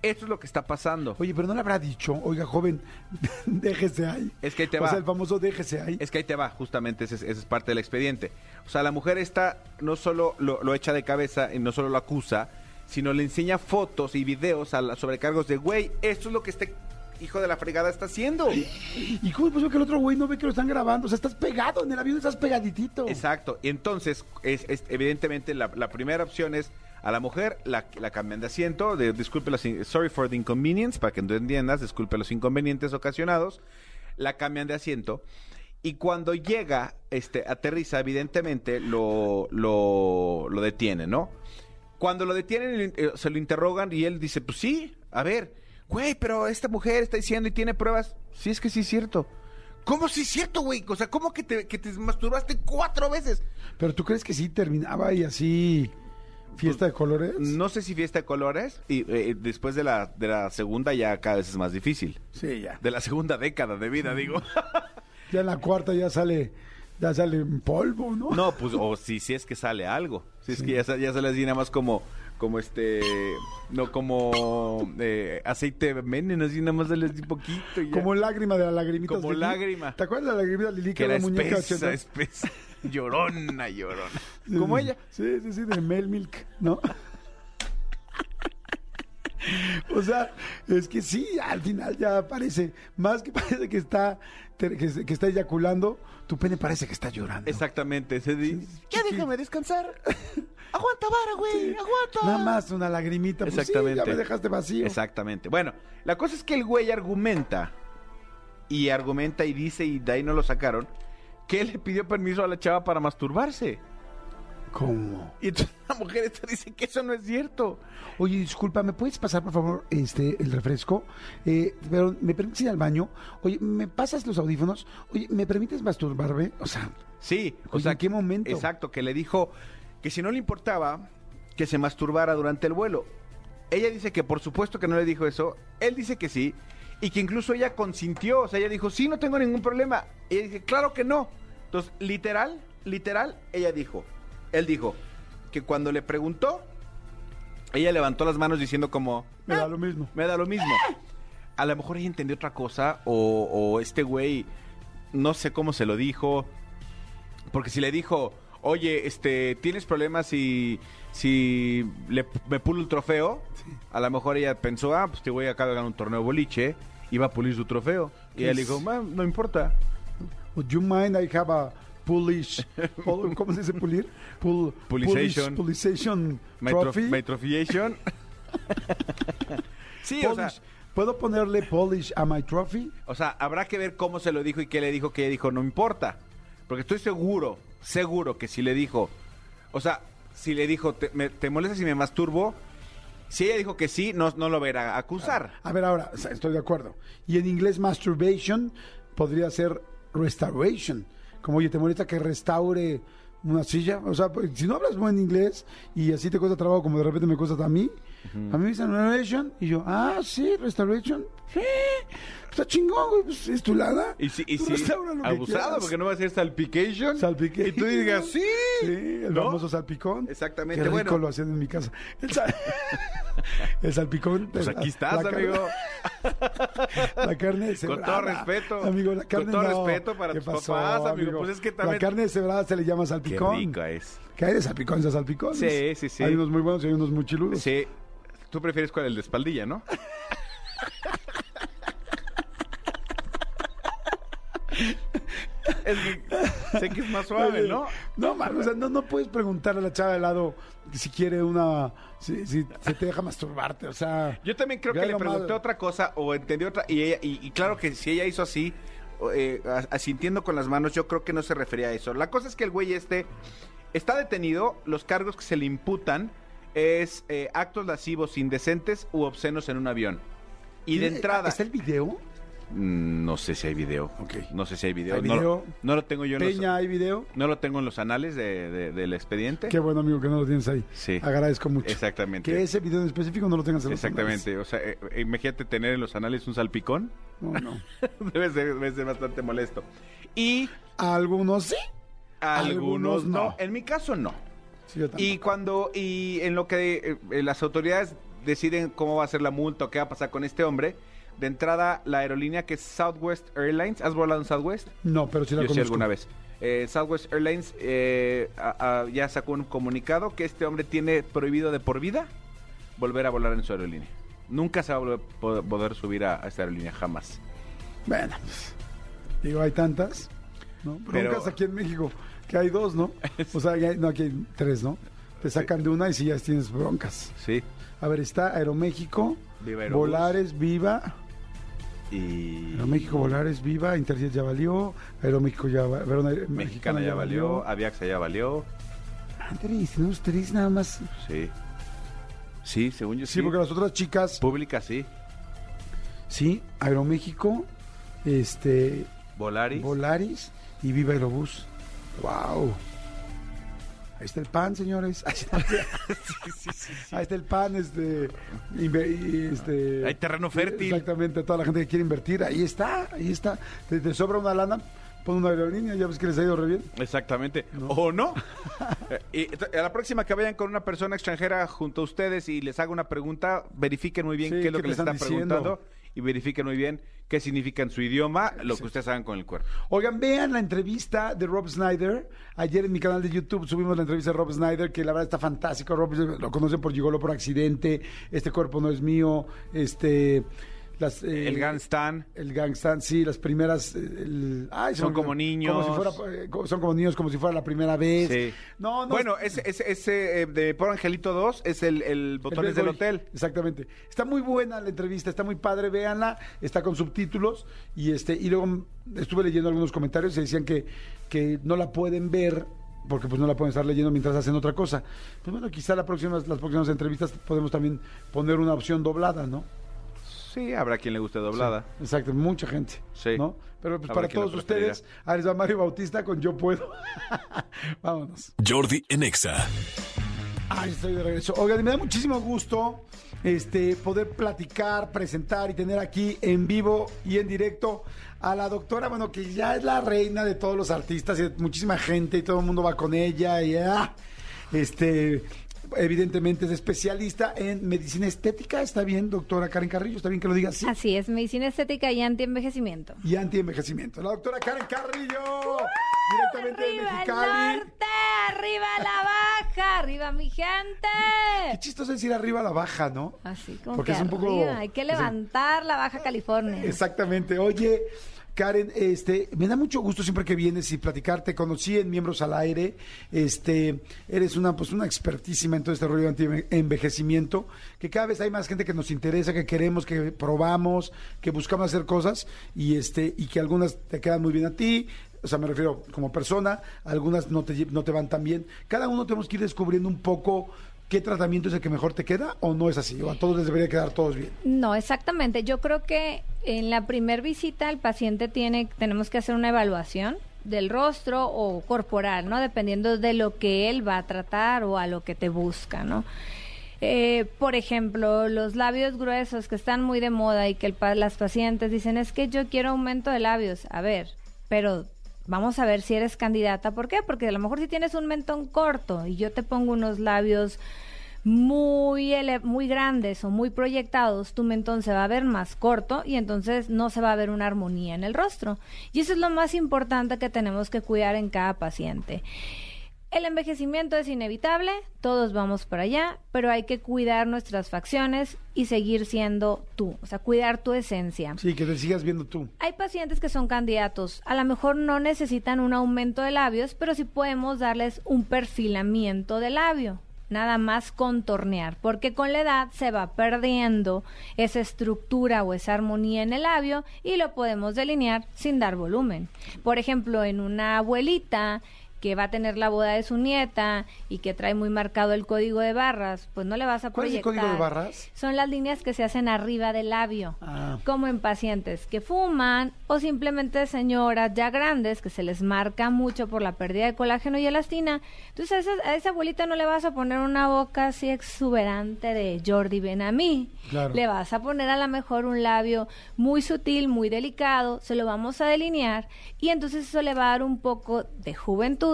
esto es lo que está pasando. Oye, pero no le habrá dicho, oiga, joven, déjese ahí. Es que ahí te o va. sea, el famoso déjese ahí. Es que ahí te va, justamente ese, es- ese es parte del expediente. O sea, la mujer esta no solo lo, lo echa de cabeza y no solo lo acusa, sino le enseña fotos y videos a las sobrecargos de, güey, esto es lo que este hijo de la fregada está haciendo. ¿Y cómo es posible que el otro güey no ve que lo están grabando? O sea, estás pegado en el avión, estás pegaditito. Exacto. Y entonces, es, es- evidentemente, la, la primera opción es a la mujer la, la cambian de asiento, de, disculpe los, sorry for the inconvenience, para que tú entiendas, disculpe los inconvenientes ocasionados, la cambian de asiento. Y cuando llega, este, aterriza, evidentemente lo, lo, lo detiene, ¿no? Cuando lo detienen, eh, se lo interrogan y él dice, pues sí, a ver, güey, pero esta mujer está diciendo y tiene pruebas. Sí, es que sí es cierto. ¿Cómo sí es cierto, güey? O sea, ¿cómo que te, que te masturbaste cuatro veces? Pero tú crees que sí terminaba y así fiesta de colores? No sé si fiesta de colores y eh, después de la, de la segunda ya cada vez es más difícil. Sí, ya. De la segunda década de vida, digo. Ya en la cuarta ya sale, ya sale en polvo, ¿no? No, pues, o si, si es que sale algo. Si es que ya, ya sale así nada más como, como este, no como eh, aceite de veneno, así nada más sale así poquito. y ya. Como lágrima de la lagrimita. Como lágrima. ¿Te acuerdas de la lagrimita Lili que era era la muñeca espesa, espesa. Llorona, llorona. Sí, Como ella. Sí, sí, sí, de Mel Milk, ¿no? O sea, es que sí, al final ya parece, más que parece que está, que, que está eyaculando, tu pene parece que está llorando. Exactamente. Se di- Ya déjame descansar. aguanta vara, güey. Aguanta. Nada más una lagrimita. Pues sí, Exactamente. ya me dejaste vacío. Exactamente. Bueno, la cosa es que el güey argumenta y argumenta y dice y de ahí no lo sacaron que él le pidió permiso a la chava para masturbarse. ¿Cómo? Y entonces la mujer esta dice que eso no es cierto. Oye, disculpa, ¿me puedes pasar, por favor, este, el refresco? Eh, pero, ¿me permites ir al baño? Oye, ¿me pasas los audífonos? Oye, ¿me permites masturbarme? O sea, Sí, o sea, ¿en qué momento? Exacto, que le dijo que si no le importaba que se masturbara durante el vuelo. Ella dice que por supuesto que no le dijo eso, él dice que sí, y que incluso ella consintió, o sea, ella dijo, sí, no tengo ningún problema. Y ella dice, claro que no. Entonces, literal, literal, ella dijo, él dijo, que cuando le preguntó, ella levantó las manos diciendo como, me da lo mismo. me da lo mismo. A lo mejor ella entendió otra cosa o, o este güey no sé cómo se lo dijo. Porque si le dijo, oye, este, ¿tienes problemas si, si le, me pulo el trofeo? A lo mejor ella pensó, ah, pues te voy acá a ganar un torneo boliche va a pulir su trofeo. Y ella le dijo, "Ma, no importa. Would you mind I have a pulish, pul- ¿cómo se dice pulir? Pul, Pulization. pulish- Pulization trophy. my trophiation. sí, o sea, Polish. ¿Puedo ponerle polish a my trophy? O sea, habrá que ver cómo se lo dijo y qué le dijo, que ella dijo, no importa. Porque estoy seguro, seguro que si le dijo, o sea, si le dijo, ¿te, me- te molesta si me masturbo? Si ella dijo que sí, no, no lo verá acusar. A ver, ahora, estoy de acuerdo. Y en inglés, masturbation podría ser restoration. Como, oye, ¿te molesta que restaure una silla? O sea, pues, si no hablas buen inglés y así te cuesta trabajo, como de repente me cuesta a mí, a mí me dicen restoration y yo, ah, sí, restoration. Sí, está chingón, güey, pues es tu lana. Y si, y si abusado, porque no va a ser salpication. Salpiqué. Y tú digas, sí. Sí, el ¿no? famoso salpicón. Exactamente, Qué rico bueno. lo hacían en mi casa. El, sal- el salpicón. Pues la- aquí estás, la car- amigo. La carne Con todo respeto. Amigo, la carne Con todo no. respeto para ¿Qué tus pasó, papás, amigo? Pues es que también- La carne cebrada se le llama Qué salpicón. rica es. ¿Qué hay de salpicón? ¿De salpicón? Sí, sí, sí. Hay unos muy buenos y hay unos muy chiludos. Sí. Tú prefieres cuál, el de espaldilla, ¿no? es que sé que es más suave, ¿no? No, man, o sea, no, no puedes preguntarle a la chava de lado si quiere una. Si, si se te deja masturbarte, o sea. Yo también creo que le pregunté mal- otra cosa o entendió otra y, ella, y, y claro que si ella hizo así, eh, as- asintiendo con las manos, yo creo que no se refería a eso. La cosa es que el güey este está detenido, los cargos que se le imputan es eh, actos lascivos indecentes u obscenos en un avión. Y de ¿Tiene- entrada... ¿Está el video? Mm, No sé si hay video. No sé si hay video. ¿Hay No, lo- no lo tengo yo en Peña, los, ¿hay video? no lo tengo en los anales de- de- del expediente. Qué bueno, amigo, que no lo tienes ahí. Sí. Agradezco mucho. Exactamente. Que ese video en específico no lo tengas en los Exactamente. O sea, eh, eh, imagínate tener en los anales un salpicón. No, no. debe, ser, debe ser bastante molesto. Y Algunos sí. algunos Algunos no. no. En mi caso no. Sí, yo. Y cuando y en lo que eh, las autoridades deciden cómo va a ser la multa o qué va a pasar con este hombre, de entrada la aerolínea que es Southwest Airlines, ¿has volado en Southwest? No, pero sí la Yo sí conozco. alguna vez. Eh, Southwest Airlines eh, a- a- ya sacó un comunicado que este hombre tiene prohibido de por vida volver a volar en su aerolínea. Nunca se va a volver- po- poder subir a, a esta aerolínea, jamás. Bueno, pues, digo, hay tantas, ¿no? Pero- Broncas aquí en México, que hay dos, ¿no? O sea, hay- no, aquí hay tres, ¿no? Te sacan de una y si ya tienes broncas. Sí. A ver, está Aeroméxico, Viva Aerobús. Volares, Viva, Y Aeroméxico, Volares, Viva, Interjet ya valió, Aeroméxico ya va- perdón, Aer- Mexicana ya valió, Aviaxa ya valió. Tres, tenemos tres nada más. Sí. Sí, según yo sí. Sí, porque las otras chicas, Pública, sí. sí, Aeroméxico, este, Volaris. Volaris y Viva Aerobús. ¡Wow! Ahí está el pan, señores. Ahí está, Ahí está el pan, este, este. Hay terreno fértil. Exactamente, toda la gente que quiere invertir, ahí está, ahí está. Te, te sobra una lana, pon una aerolínea, ya ves que les ha ido re bien. Exactamente. ¿O no? Eh, y t- a la próxima que vayan con una persona extranjera junto a ustedes y les haga una pregunta, verifiquen muy bien Sí, qué es lo ¿qué que les está están diciendo? preguntando y verifiquen muy bien qué significa en su idioma lo que ustedes hagan con el cuerpo. Oigan, vean la entrevista de Rob Snyder. Ayer en mi canal de YouTube subimos la entrevista de Rob Snyder, que la verdad está fantástico. Rob lo conocen por Gigolo por accidente. Este cuerpo no es mío. Este. Las, eh, El Gangstan. El Gangstan, sí, las primeras. eh, el- ay, Son como niños. Como si fuera, eh, son como niños, como si fuera la primera vez. Sí. No, no. Bueno, ese, ese, ese, de Por Angelito 2 es el, el Botones El del. Hotel. Exactamente. Está muy buena la entrevista, está muy padre, véanla, está con subtítulos y este y luego estuve leyendo algunos comentarios y decían que, que no la pueden ver porque pues no la pueden estar leyendo mientras hacen otra cosa. Pues bueno, quizá la próxima, las próximas entrevistas podemos también poner una opción doblada, ¿no? Sí, habrá quien le guste doblada. Exacto, mucha gente. Sí. ¿no? Pero pues para todos ustedes, ahí les va Mario Bautista con Yo Puedo. Vámonos. Jordi en Exa. Ay, estoy de regreso. Oigan, me da muchísimo gusto este, poder platicar, presentar y tener aquí en vivo y en directo a la doctora, bueno, que ya es la reina de todos los artistas y de muchísima gente y todo el mundo va con ella y ah, este evidentemente es especialista en medicina estética, está bien, doctora Karen Carrillo, está bien que lo diga así. Así es, medicina estética y antienvejecimiento. Y antienvejecimiento. La doctora Karen Carrillo, directamente de ¡Arriba el Mexicali. norte! ¡Arriba la baja! ¡Arriba mi Qué gente! chistoso decir arriba la baja, ¿no? Así como Porque que es un poco- arriba, Hay que levantar la Baja California. Exactamente. Oye, Karen, este, me da mucho gusto siempre que vienes y platicar. Te conocí en Miembros al Aire. Este, eres una, pues, una expertísima en todo este rollo de anti-envejecimiento. Que cada vez hay más gente que nos interesa, que queremos, que probamos, que buscamos hacer cosas y este, y que algunas te quedan muy bien a ti. O sea, me refiero como persona, algunas no te, no te van tan bien. Cada uno tenemos que ir descubriendo un poco qué tratamiento es el que mejor te queda o no es así. O a todos les debería quedar todos bien. No, exactamente. Yo creo que en la primer visita el paciente tiene, tenemos que hacer una evaluación del rostro o corporal, ¿no? Dependiendo de lo que él va a tratar o a lo que te busca, ¿no? Eh, por ejemplo, los labios gruesos que están muy de moda y que el las pacientes dicen es que yo quiero aumento de labios. A ver, pero vamos a ver si eres candidata. ¿Por qué? Porque a lo mejor si tienes un mentón corto y yo te pongo unos labios muy, muy grandes o muy proyectados, tu mentón se va a ver más corto y entonces no se va a ver una armonía en el rostro. Y eso es lo más importante que tenemos que cuidar en cada paciente. El envejecimiento es inevitable, todos vamos para allá, pero hay que cuidar nuestras facciones y seguir siendo tú, o sea, cuidar tu esencia. Sí, que te sigas viendo tú. Hay pacientes que son candidatos, a lo mejor no necesitan un aumento de labios, pero sí podemos darles un perfilamiento de labio, nada más contornear, porque con la edad se va perdiendo esa estructura o esa armonía en el labio y lo podemos delinear sin dar volumen. Por ejemplo, en una abuelita que va a tener la boda de su nieta y que trae muy marcado el código de barras, pues no le vas a ¿Cuál es el proyectar. código de barras? Son las líneas que se hacen arriba del labio Ah. como en pacientes que fuman o simplemente señoras ya grandes que se les marca mucho por la pérdida de colágeno y elastina. Entonces a esa, a esa abuelita no le vas a poner una boca así exuberante de Jordi Benamí. Claro. Le vas a poner a lo mejor un labio muy sutil, muy delicado, se lo vamos a delinear y entonces eso le va a dar un poco de juventud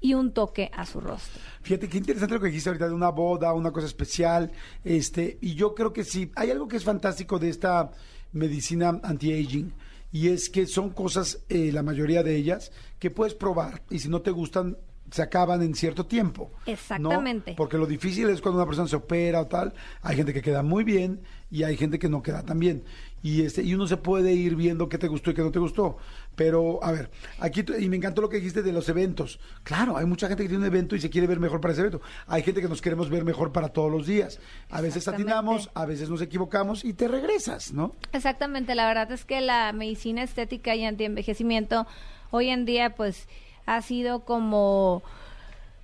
y un toque a su rostro. Fíjate qué interesante lo que dijiste ahorita de una boda, una cosa especial. Este, y yo creo que sí, hay algo que es fantástico de esta medicina anti-aging. Y es que son cosas, eh, la mayoría de ellas, que puedes probar. Y si no te gustan, se acaban en cierto tiempo. ¿no? Exactamente. Porque lo difícil es cuando una persona se opera o tal. Hay gente que queda muy bien y hay gente que no queda tan bien. Y, este, y uno se puede ir viendo qué te gustó y qué no te gustó. Pero, a ver, aquí, y me encantó lo que dijiste de los eventos. Claro, hay mucha gente que tiene un evento y se quiere ver mejor para ese evento. Hay gente que nos queremos ver mejor para todos los días. A veces atinamos, a veces nos equivocamos y te regresas, ¿no? Exactamente, la verdad es que la medicina estética y antienvejecimiento hoy en día pues ha sido como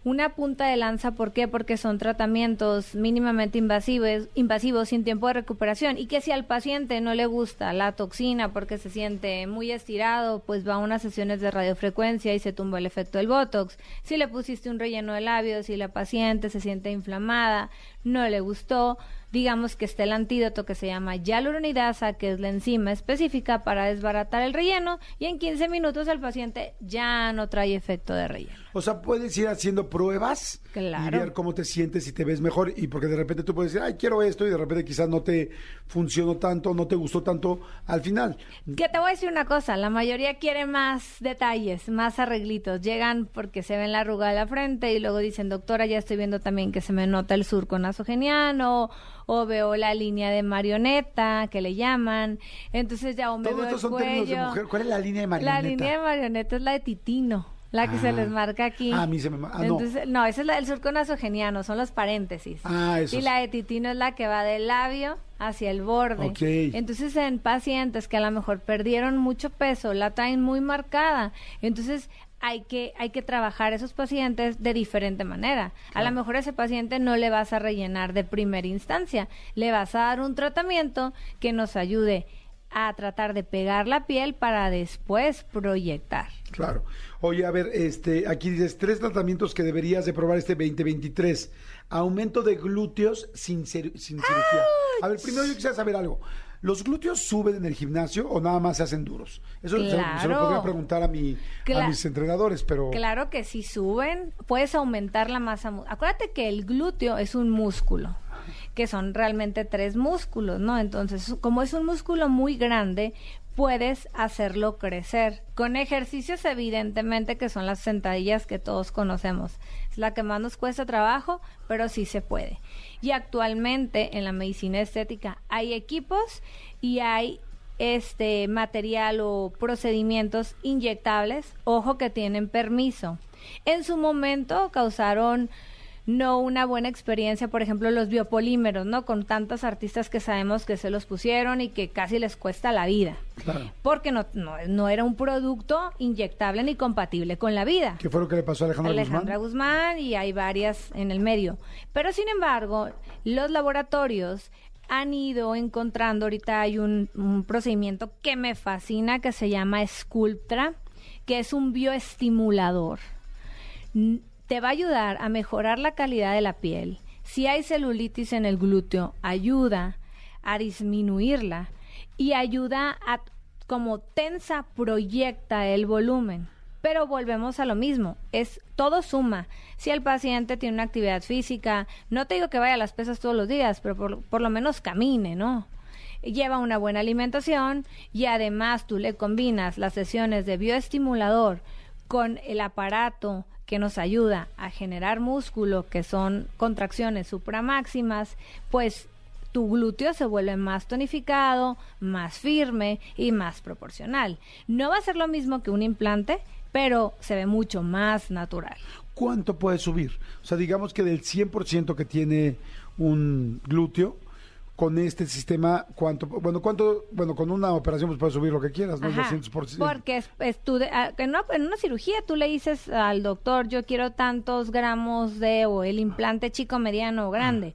una punta de lanza, ¿por qué? Porque son tratamientos mínimamente invasivos, invasivos sin tiempo de recuperación y que si al paciente no le gusta la toxina porque se siente muy estirado, pues va a unas sesiones de radiofrecuencia y se tumba el efecto del botox. Si le pusiste un relleno de labios y la paciente se siente inflamada, no le gustó, digamos que está el antídoto que se llama hialuronidasa, que es la enzima específica para desbaratar el relleno, y en 15 minutos el paciente ya no trae efecto de relleno. O sea, puedes ir haciendo pruebas y Claro. ver cómo te sientes y te ves mejor. Y porque de repente tú puedes decir, ay, quiero esto, y de repente quizás no te funcionó tanto, no te gustó tanto al final. Que te voy a decir una cosa, la mayoría quiere más detalles, más arreglitos. Llegan porque se ven la arruga de la frente y luego dicen, doctora, ya estoy viendo también que se me nota el surco nasogeniano o veo la línea de marioneta que le llaman. Entonces ya o me Todos veo estos el son términos de cuello. mujer. ¿Cuál es la línea de marioneta? La línea de marioneta es la de titino, la que se Ah. les marca aquí. Ah, a mí se me ma- ah, no. Entonces, no. esa es la del surco nasogeniano, son los paréntesis. Ah, esos. Y la de titino es la que va del labio hacia el borde. Ok. Entonces, en pacientes que a lo mejor perdieron mucho peso, la traen muy marcada. Entonces, hay que, hay que trabajar esos pacientes de diferente manera. A lo mejor a ese paciente no le vas a rellenar de primera instancia, le vas a dar un tratamiento que nos ayude a tratar de pegar la piel para después proyectar. Claro. Oye, a ver, este, aquí dices tres tratamientos que deberías de probar este 2023. Aumento de glúteos sin, sin cirugía. A ver, primero yo quisiera saber algo. ¿Los glúteos suben en el gimnasio o nada más se hacen duros? Eso se lo- se, lo Claro. podría preguntar a, mi, a mis entrenadores, pero... Claro que si suben, puedes aumentar la masa. Acuérdate que el glúteo es un músculo, que son realmente tres músculos, ¿no? Entonces, como es un músculo muy grande, puedes hacerlo crecer. Con ejercicios, evidentemente, que son las sentadillas que todos conocemos. La que más nos cuesta trabajo, pero sí se puede. Y actualmente en la medicina estética hay equipos y hay este material o procedimientos inyectables, ojo que tienen permiso. En su momento causaron no una buena experiencia, por ejemplo, los biopolímeros, ¿no? Con tantos artistas que sabemos que se los pusieron y que casi les cuesta la vida. Claro. Porque no, no, no era un producto inyectable ni compatible con la vida. ¿Qué fue lo que le pasó a Alejandra, Alejandra Guzmán? Guzmán y hay varias en el medio. Pero sin embargo, los laboratorios han ido encontrando, ahorita hay un, un procedimiento que me fascina que se llama Sculptra, que es un bioestimulador. Te va a ayudar a mejorar la calidad de la piel. Si hay celulitis en el glúteo, ayuda a disminuirla y ayuda a, como tensa, proyecta el volumen. Pero volvemos a lo mismo, es todo suma. Si el paciente tiene una actividad física, no te digo que vaya a las pesas todos los días, pero por, por lo menos camine, ¿no? Lleva una buena alimentación y además tú le combinas las sesiones de bioestimulador con el aparato que nos ayuda a generar músculo, que son contracciones supramáximas, pues tu glúteo se vuelve más tonificado, más firme y más proporcional. No va a ser lo mismo que un implante, pero se ve mucho más natural. ¿Cuánto puede subir? O sea, digamos que del 100% que tiene un glúteo, con este sistema, ¿cuánto? Bueno, ¿cuánto? Bueno, con una operación pues puedes subir lo que quieras, ¿no? Ajá, 200%. Porque es, es tú de- ah, en, una, en una cirugía tú le dices al doctor, yo quiero tantos gramos de, o el implante chico, mediano o grande.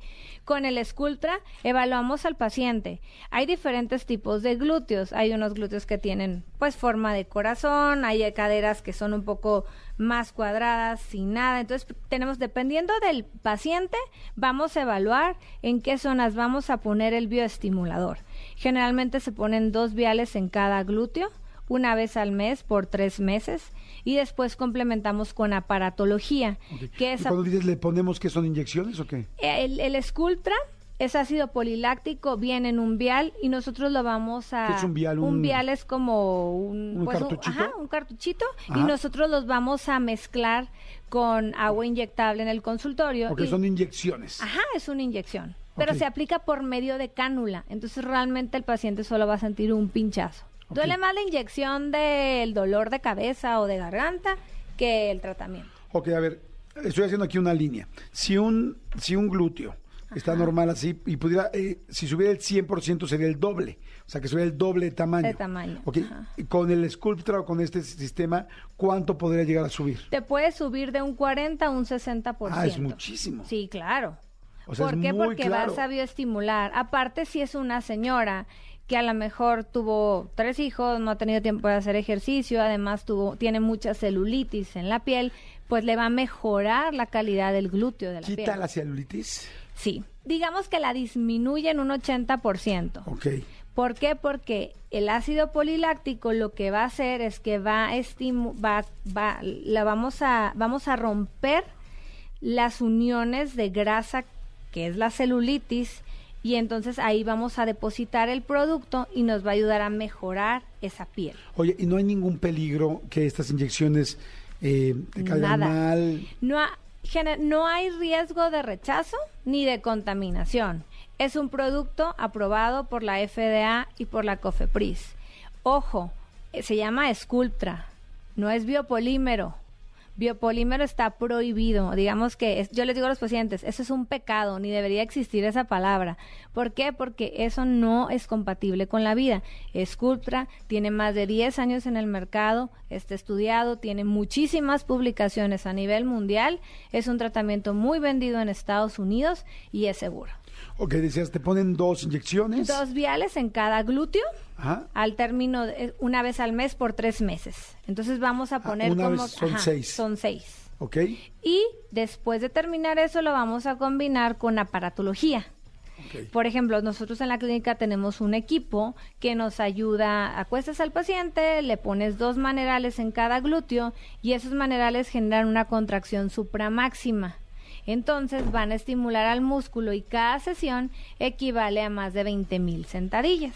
Con el Sculptra evaluamos al paciente. Hay diferentes tipos de glúteos. Hay unos glúteos que tienen pues forma de corazón, hay caderas que son un poco más cuadradas, sin nada. Entonces tenemos, dependiendo del paciente, vamos a evaluar en qué zonas vamos a poner el bioestimulador. Generalmente se ponen dos viales en cada glúteo una vez al mes por tres meses y después complementamos con aparatología, que ¿Y es cuando dices le ponemos que son inyecciones o qué? el, el Sculptra es ácido poliláctico, viene en un vial y nosotros lo vamos a... ¿Qué es un vial? Un- vial es como un... ¿Un pues, cartuchito? ajá, un cartuchito. Ajá. Y nosotros los vamos a mezclar con agua inyectable en el consultorio. Porque y- son inyecciones. Ajá, es una inyección. Pero se aplica por medio de cánula. Entonces realmente el paciente solo va a sentir un pinchazo. Duele más la inyección del dolor de cabeza o de garganta que el tratamiento. Ok, a ver, estoy haciendo aquí una línea. Si un, si un glúteo está normal así y pudiera, eh, si subiera el 100% sería el doble. O sea, que subiera el doble de tamaño. De tamaño, Ok, y con el Sculptra o con este sistema, ¿cuánto podría llegar a subir? Te puede subir de un 40 a un 60%. Ah, es muchísimo. Sí, claro. O sea, ¿Por qué? Porque claro. vas a bioestimular. Aparte, si es una señora que a lo mejor tuvo tres hijos, no ha tenido tiempo de hacer ejercicio, además tuvo, tiene mucha celulitis en la piel, pues le va a mejorar la calidad del glúteo de la ¿Quita piel. la celulitis? Sí, digamos que la disminuye en un 80%. Ok. ¿Por qué? Porque el ácido poliláctico lo que va a hacer es que va a estimu- va, va, la vamos a, vamos a romper las uniones de grasa, que es la celulitis, y entonces ahí vamos a depositar el producto y nos va a ayudar a mejorar esa piel. Oye, ¿y no hay ningún peligro que estas inyecciones eh, te caigan Nada. mal? No, ha- no hay riesgo de rechazo ni de contaminación. Es un producto aprobado por la FDA y por la COFEPRIS. Ojo, eh, se llama Sculptra, no es biopolímero. Biopolímero está prohibido. Digamos que yo les digo a los pacientes, eso es un pecado, ni debería existir esa palabra. ¿Por qué? Porque eso no es compatible con la vida. Sculptra tiene más de 10 años en el mercado, está estudiado, tiene muchísimas publicaciones a nivel mundial, es un tratamiento muy vendido en Estados Unidos y es seguro. Ok, decías, te ponen dos inyecciones. Dos viales en cada glúteo Ajá. al término de una vez al mes por tres meses. Entonces vamos a poner Ah, una como vez son seis. son seis. Ok. Y después de terminar eso lo vamos a combinar con aparatología. ok. Por ejemplo, nosotros en la clínica tenemos un equipo que nos ayuda, acuestas al paciente, le pones dos manerales en cada glúteo y esos manerales generan una contracción supramáxima. Entonces van a estimular al músculo y cada sesión equivale a más de 20 mil sentadillas.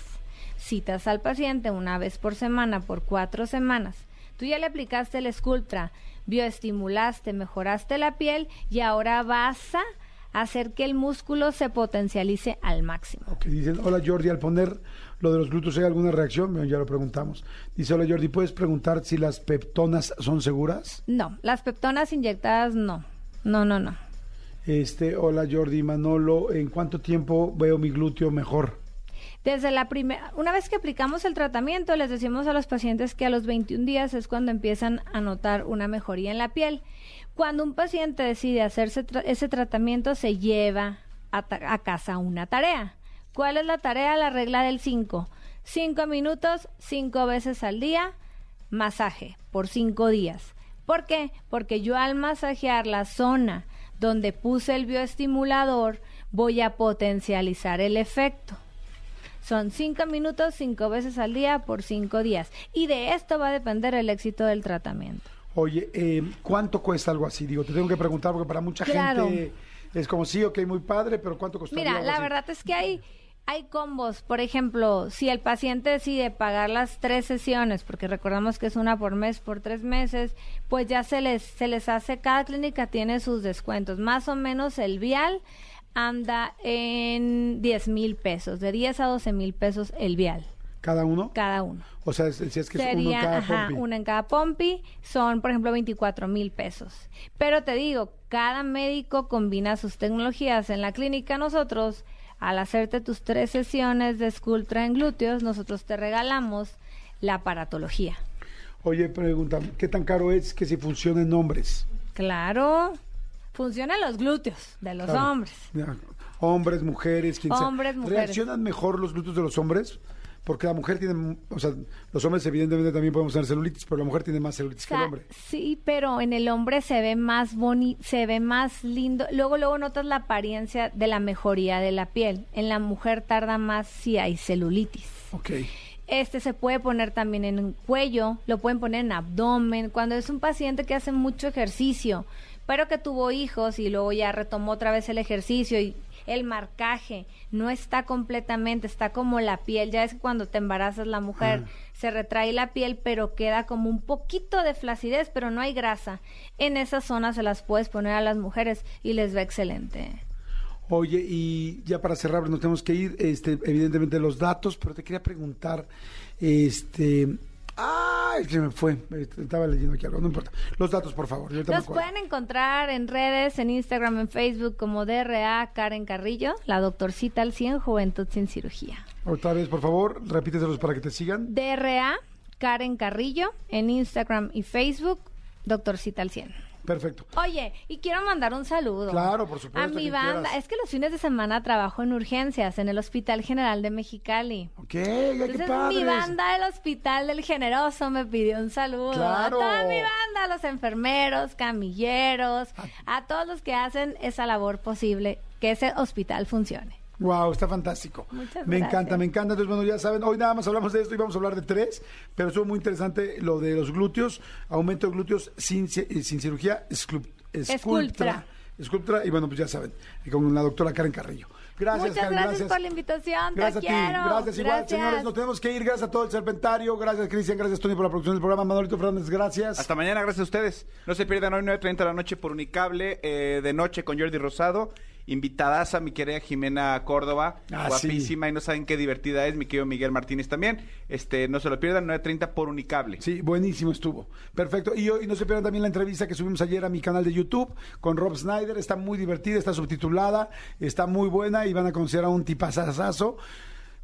Citas al paciente una vez por semana por cuatro semanas. Tú ya le aplicaste el Sculptra, bioestimulaste, mejoraste la piel y ahora vas a hacer que el músculo se potencialice al máximo. Ok, dicen, hola Jordi, al poner lo de los glúteos, ¿hay alguna reacción? Bueno, ya lo preguntamos. Dice, hola Jordi, ¿puedes preguntar si las peptonas son seguras? No, las peptonas inyectadas no. No, no, no. Este, hola Jordi, Manolo, ¿en cuánto tiempo veo mi glúteo mejor? Desde la primera, una vez que aplicamos el tratamiento, les decimos a los pacientes que a los 21 días es cuando empiezan a notar una mejoría en la piel. Cuando un paciente decide hacerse ese tratamiento, se lleva a, a casa una tarea. ¿Cuál es la tarea? La regla del 5. Cinco minutos, cinco veces al día, masaje por cinco días. ¿Por qué? Porque yo al masajear la zona donde puse el bioestimulador, voy a potencializar el efecto. Son cinco minutos, cinco veces al día por cinco días. Y de esto va a depender el éxito del tratamiento. Oye, eh, ¿cuánto cuesta algo así? Digo, te tengo que preguntar porque para mucha Claro. gente es como sí, ok, muy padre, pero ¿cuánto costaría Mira, la así? verdad es que hay, hay combos. Por ejemplo, si el paciente decide pagar las tres sesiones, porque recordamos que es una por mes, por tres meses, pues ya se les, se les hace, cada clínica tiene sus descuentos. Más o menos el vial anda en 10 mil pesos, de 10 a 12 mil pesos el vial, ¿Cada uno? cada uno. O sea, si es que es uno en Sería, cada ajá, pompi. una en cada pompi, son por ejemplo 24 mil pesos. Pero te digo, cada médico combina sus tecnologías. En la clínica nosotros, al hacerte tus tres sesiones de Sculptra en glúteos, nosotros te regalamos la aparatología. Oye, pregunta, ¿qué tan caro es que si funciona en hombres? Claro, funcionan los glúteos de los Claro. hombres. Ya, Hombres, mujeres, quien sea. Hombres, mujeres. ¿Reaccionan mejor los glúteos de los hombres? Porque la mujer tiene, o sea, los hombres evidentemente también podemos tener celulitis, pero la mujer tiene más celulitis que el hombre. Sí, pero en el hombre se ve más bonito, se ve más lindo. Luego, luego notas la apariencia de la mejoría de la piel. En la mujer tarda más si hay celulitis. Ok. Este se puede poner también en el cuello, lo pueden poner en abdomen, cuando es un paciente que hace mucho ejercicio, pero que tuvo hijos y luego ya retomó otra vez el ejercicio y el marcaje no está completamente, está como la piel, ya es que cuando te embarazas la mujer Ah. se retrae la piel, pero queda como un poquito de flacidez, pero no hay grasa. En esas zonas se las puedes poner a las mujeres y les va excelente. Oye, y ya para cerrar, nos tenemos que ir, este, evidentemente los datos, pero te quería preguntar, este, ay, se me fue, estaba leyendo aquí algo, no importa. Los datos, por favor. acuerdo. pueden encontrar en redes, en Instagram, en Facebook como DRA Karen Carrillo, la doctorcita al 100, Juventud sin cirugía. Otra vez, por favor, repíteselos para que te sigan. DRA Karen Carrillo en Instagram y Facebook, doctorcita al 100. Perfecto. Oye, y quiero mandar un saludo. Claro, por supuesto, A mi banda. quieras. Es que los fines de semana trabajo en urgencias en el Hospital General de Mexicali. Ok, qué padres. mi banda del Hospital del Generoso me pidió un saludo Claro. a toda mi banda, a los enfermeros, camilleros, a todos los que hacen esa labor posible, que ese hospital funcione. Wow, está fantástico. Muchas me gracias. encanta, me encanta. Entonces, bueno, ya saben, hoy nada más hablamos de esto y vamos a hablar de tres, pero estuvo muy interesante lo de los glúteos, aumento de glúteos sin, eh, sin cirugía, escultra. Escultra, y bueno, pues ya saben, con la doctora Karen Carrillo. Gracias, Muchas Karen, gracias, por la invitación. Gracias te a ti, quiero. gracias igual, Gracias. señores. Nos tenemos que ir. Gracias a todo el Serpentario. Gracias, Cristian. Gracias, Tony, por la producción del programa. Manolito Fernández, gracias. Hasta mañana, gracias a ustedes. No se pierdan hoy 9.30 de la noche por Unicable, eh, de noche con Jordi Rosado. Invitadas a mi querida Jimena Córdoba, Ah, guapísima y no saben qué divertida es, mi querido Miguel Martínez también. Este, no se lo pierdan, 9.30 por Unicable. Sí, buenísimo estuvo. Perfecto. Y, y no se pierdan también la entrevista que subimos ayer a mi canal de YouTube con Rob Snyder. Está muy divertida, está subtitulada, está muy buena y van a conocer a un tipazazazo.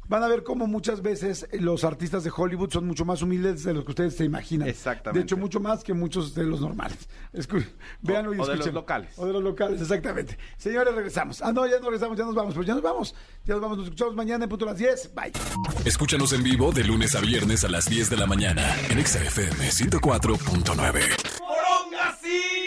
Van a ver cómo muchas veces los artistas de Hollywood son mucho más humildes de lo que ustedes se imaginan. Exactamente. De hecho, mucho más que muchos de los normales. Escu- Véanlo y o de los locales. O de los locales, exactamente. Señores, regresamos. Ah, no, ya no regresamos, ya nos vamos. Pues ya nos vamos. Ya nos vamos. Nos escuchamos mañana en punto a las 10. Bye. Escúchanos en vivo de lunes a viernes a las 10 de la mañana en Exa FM 104.9.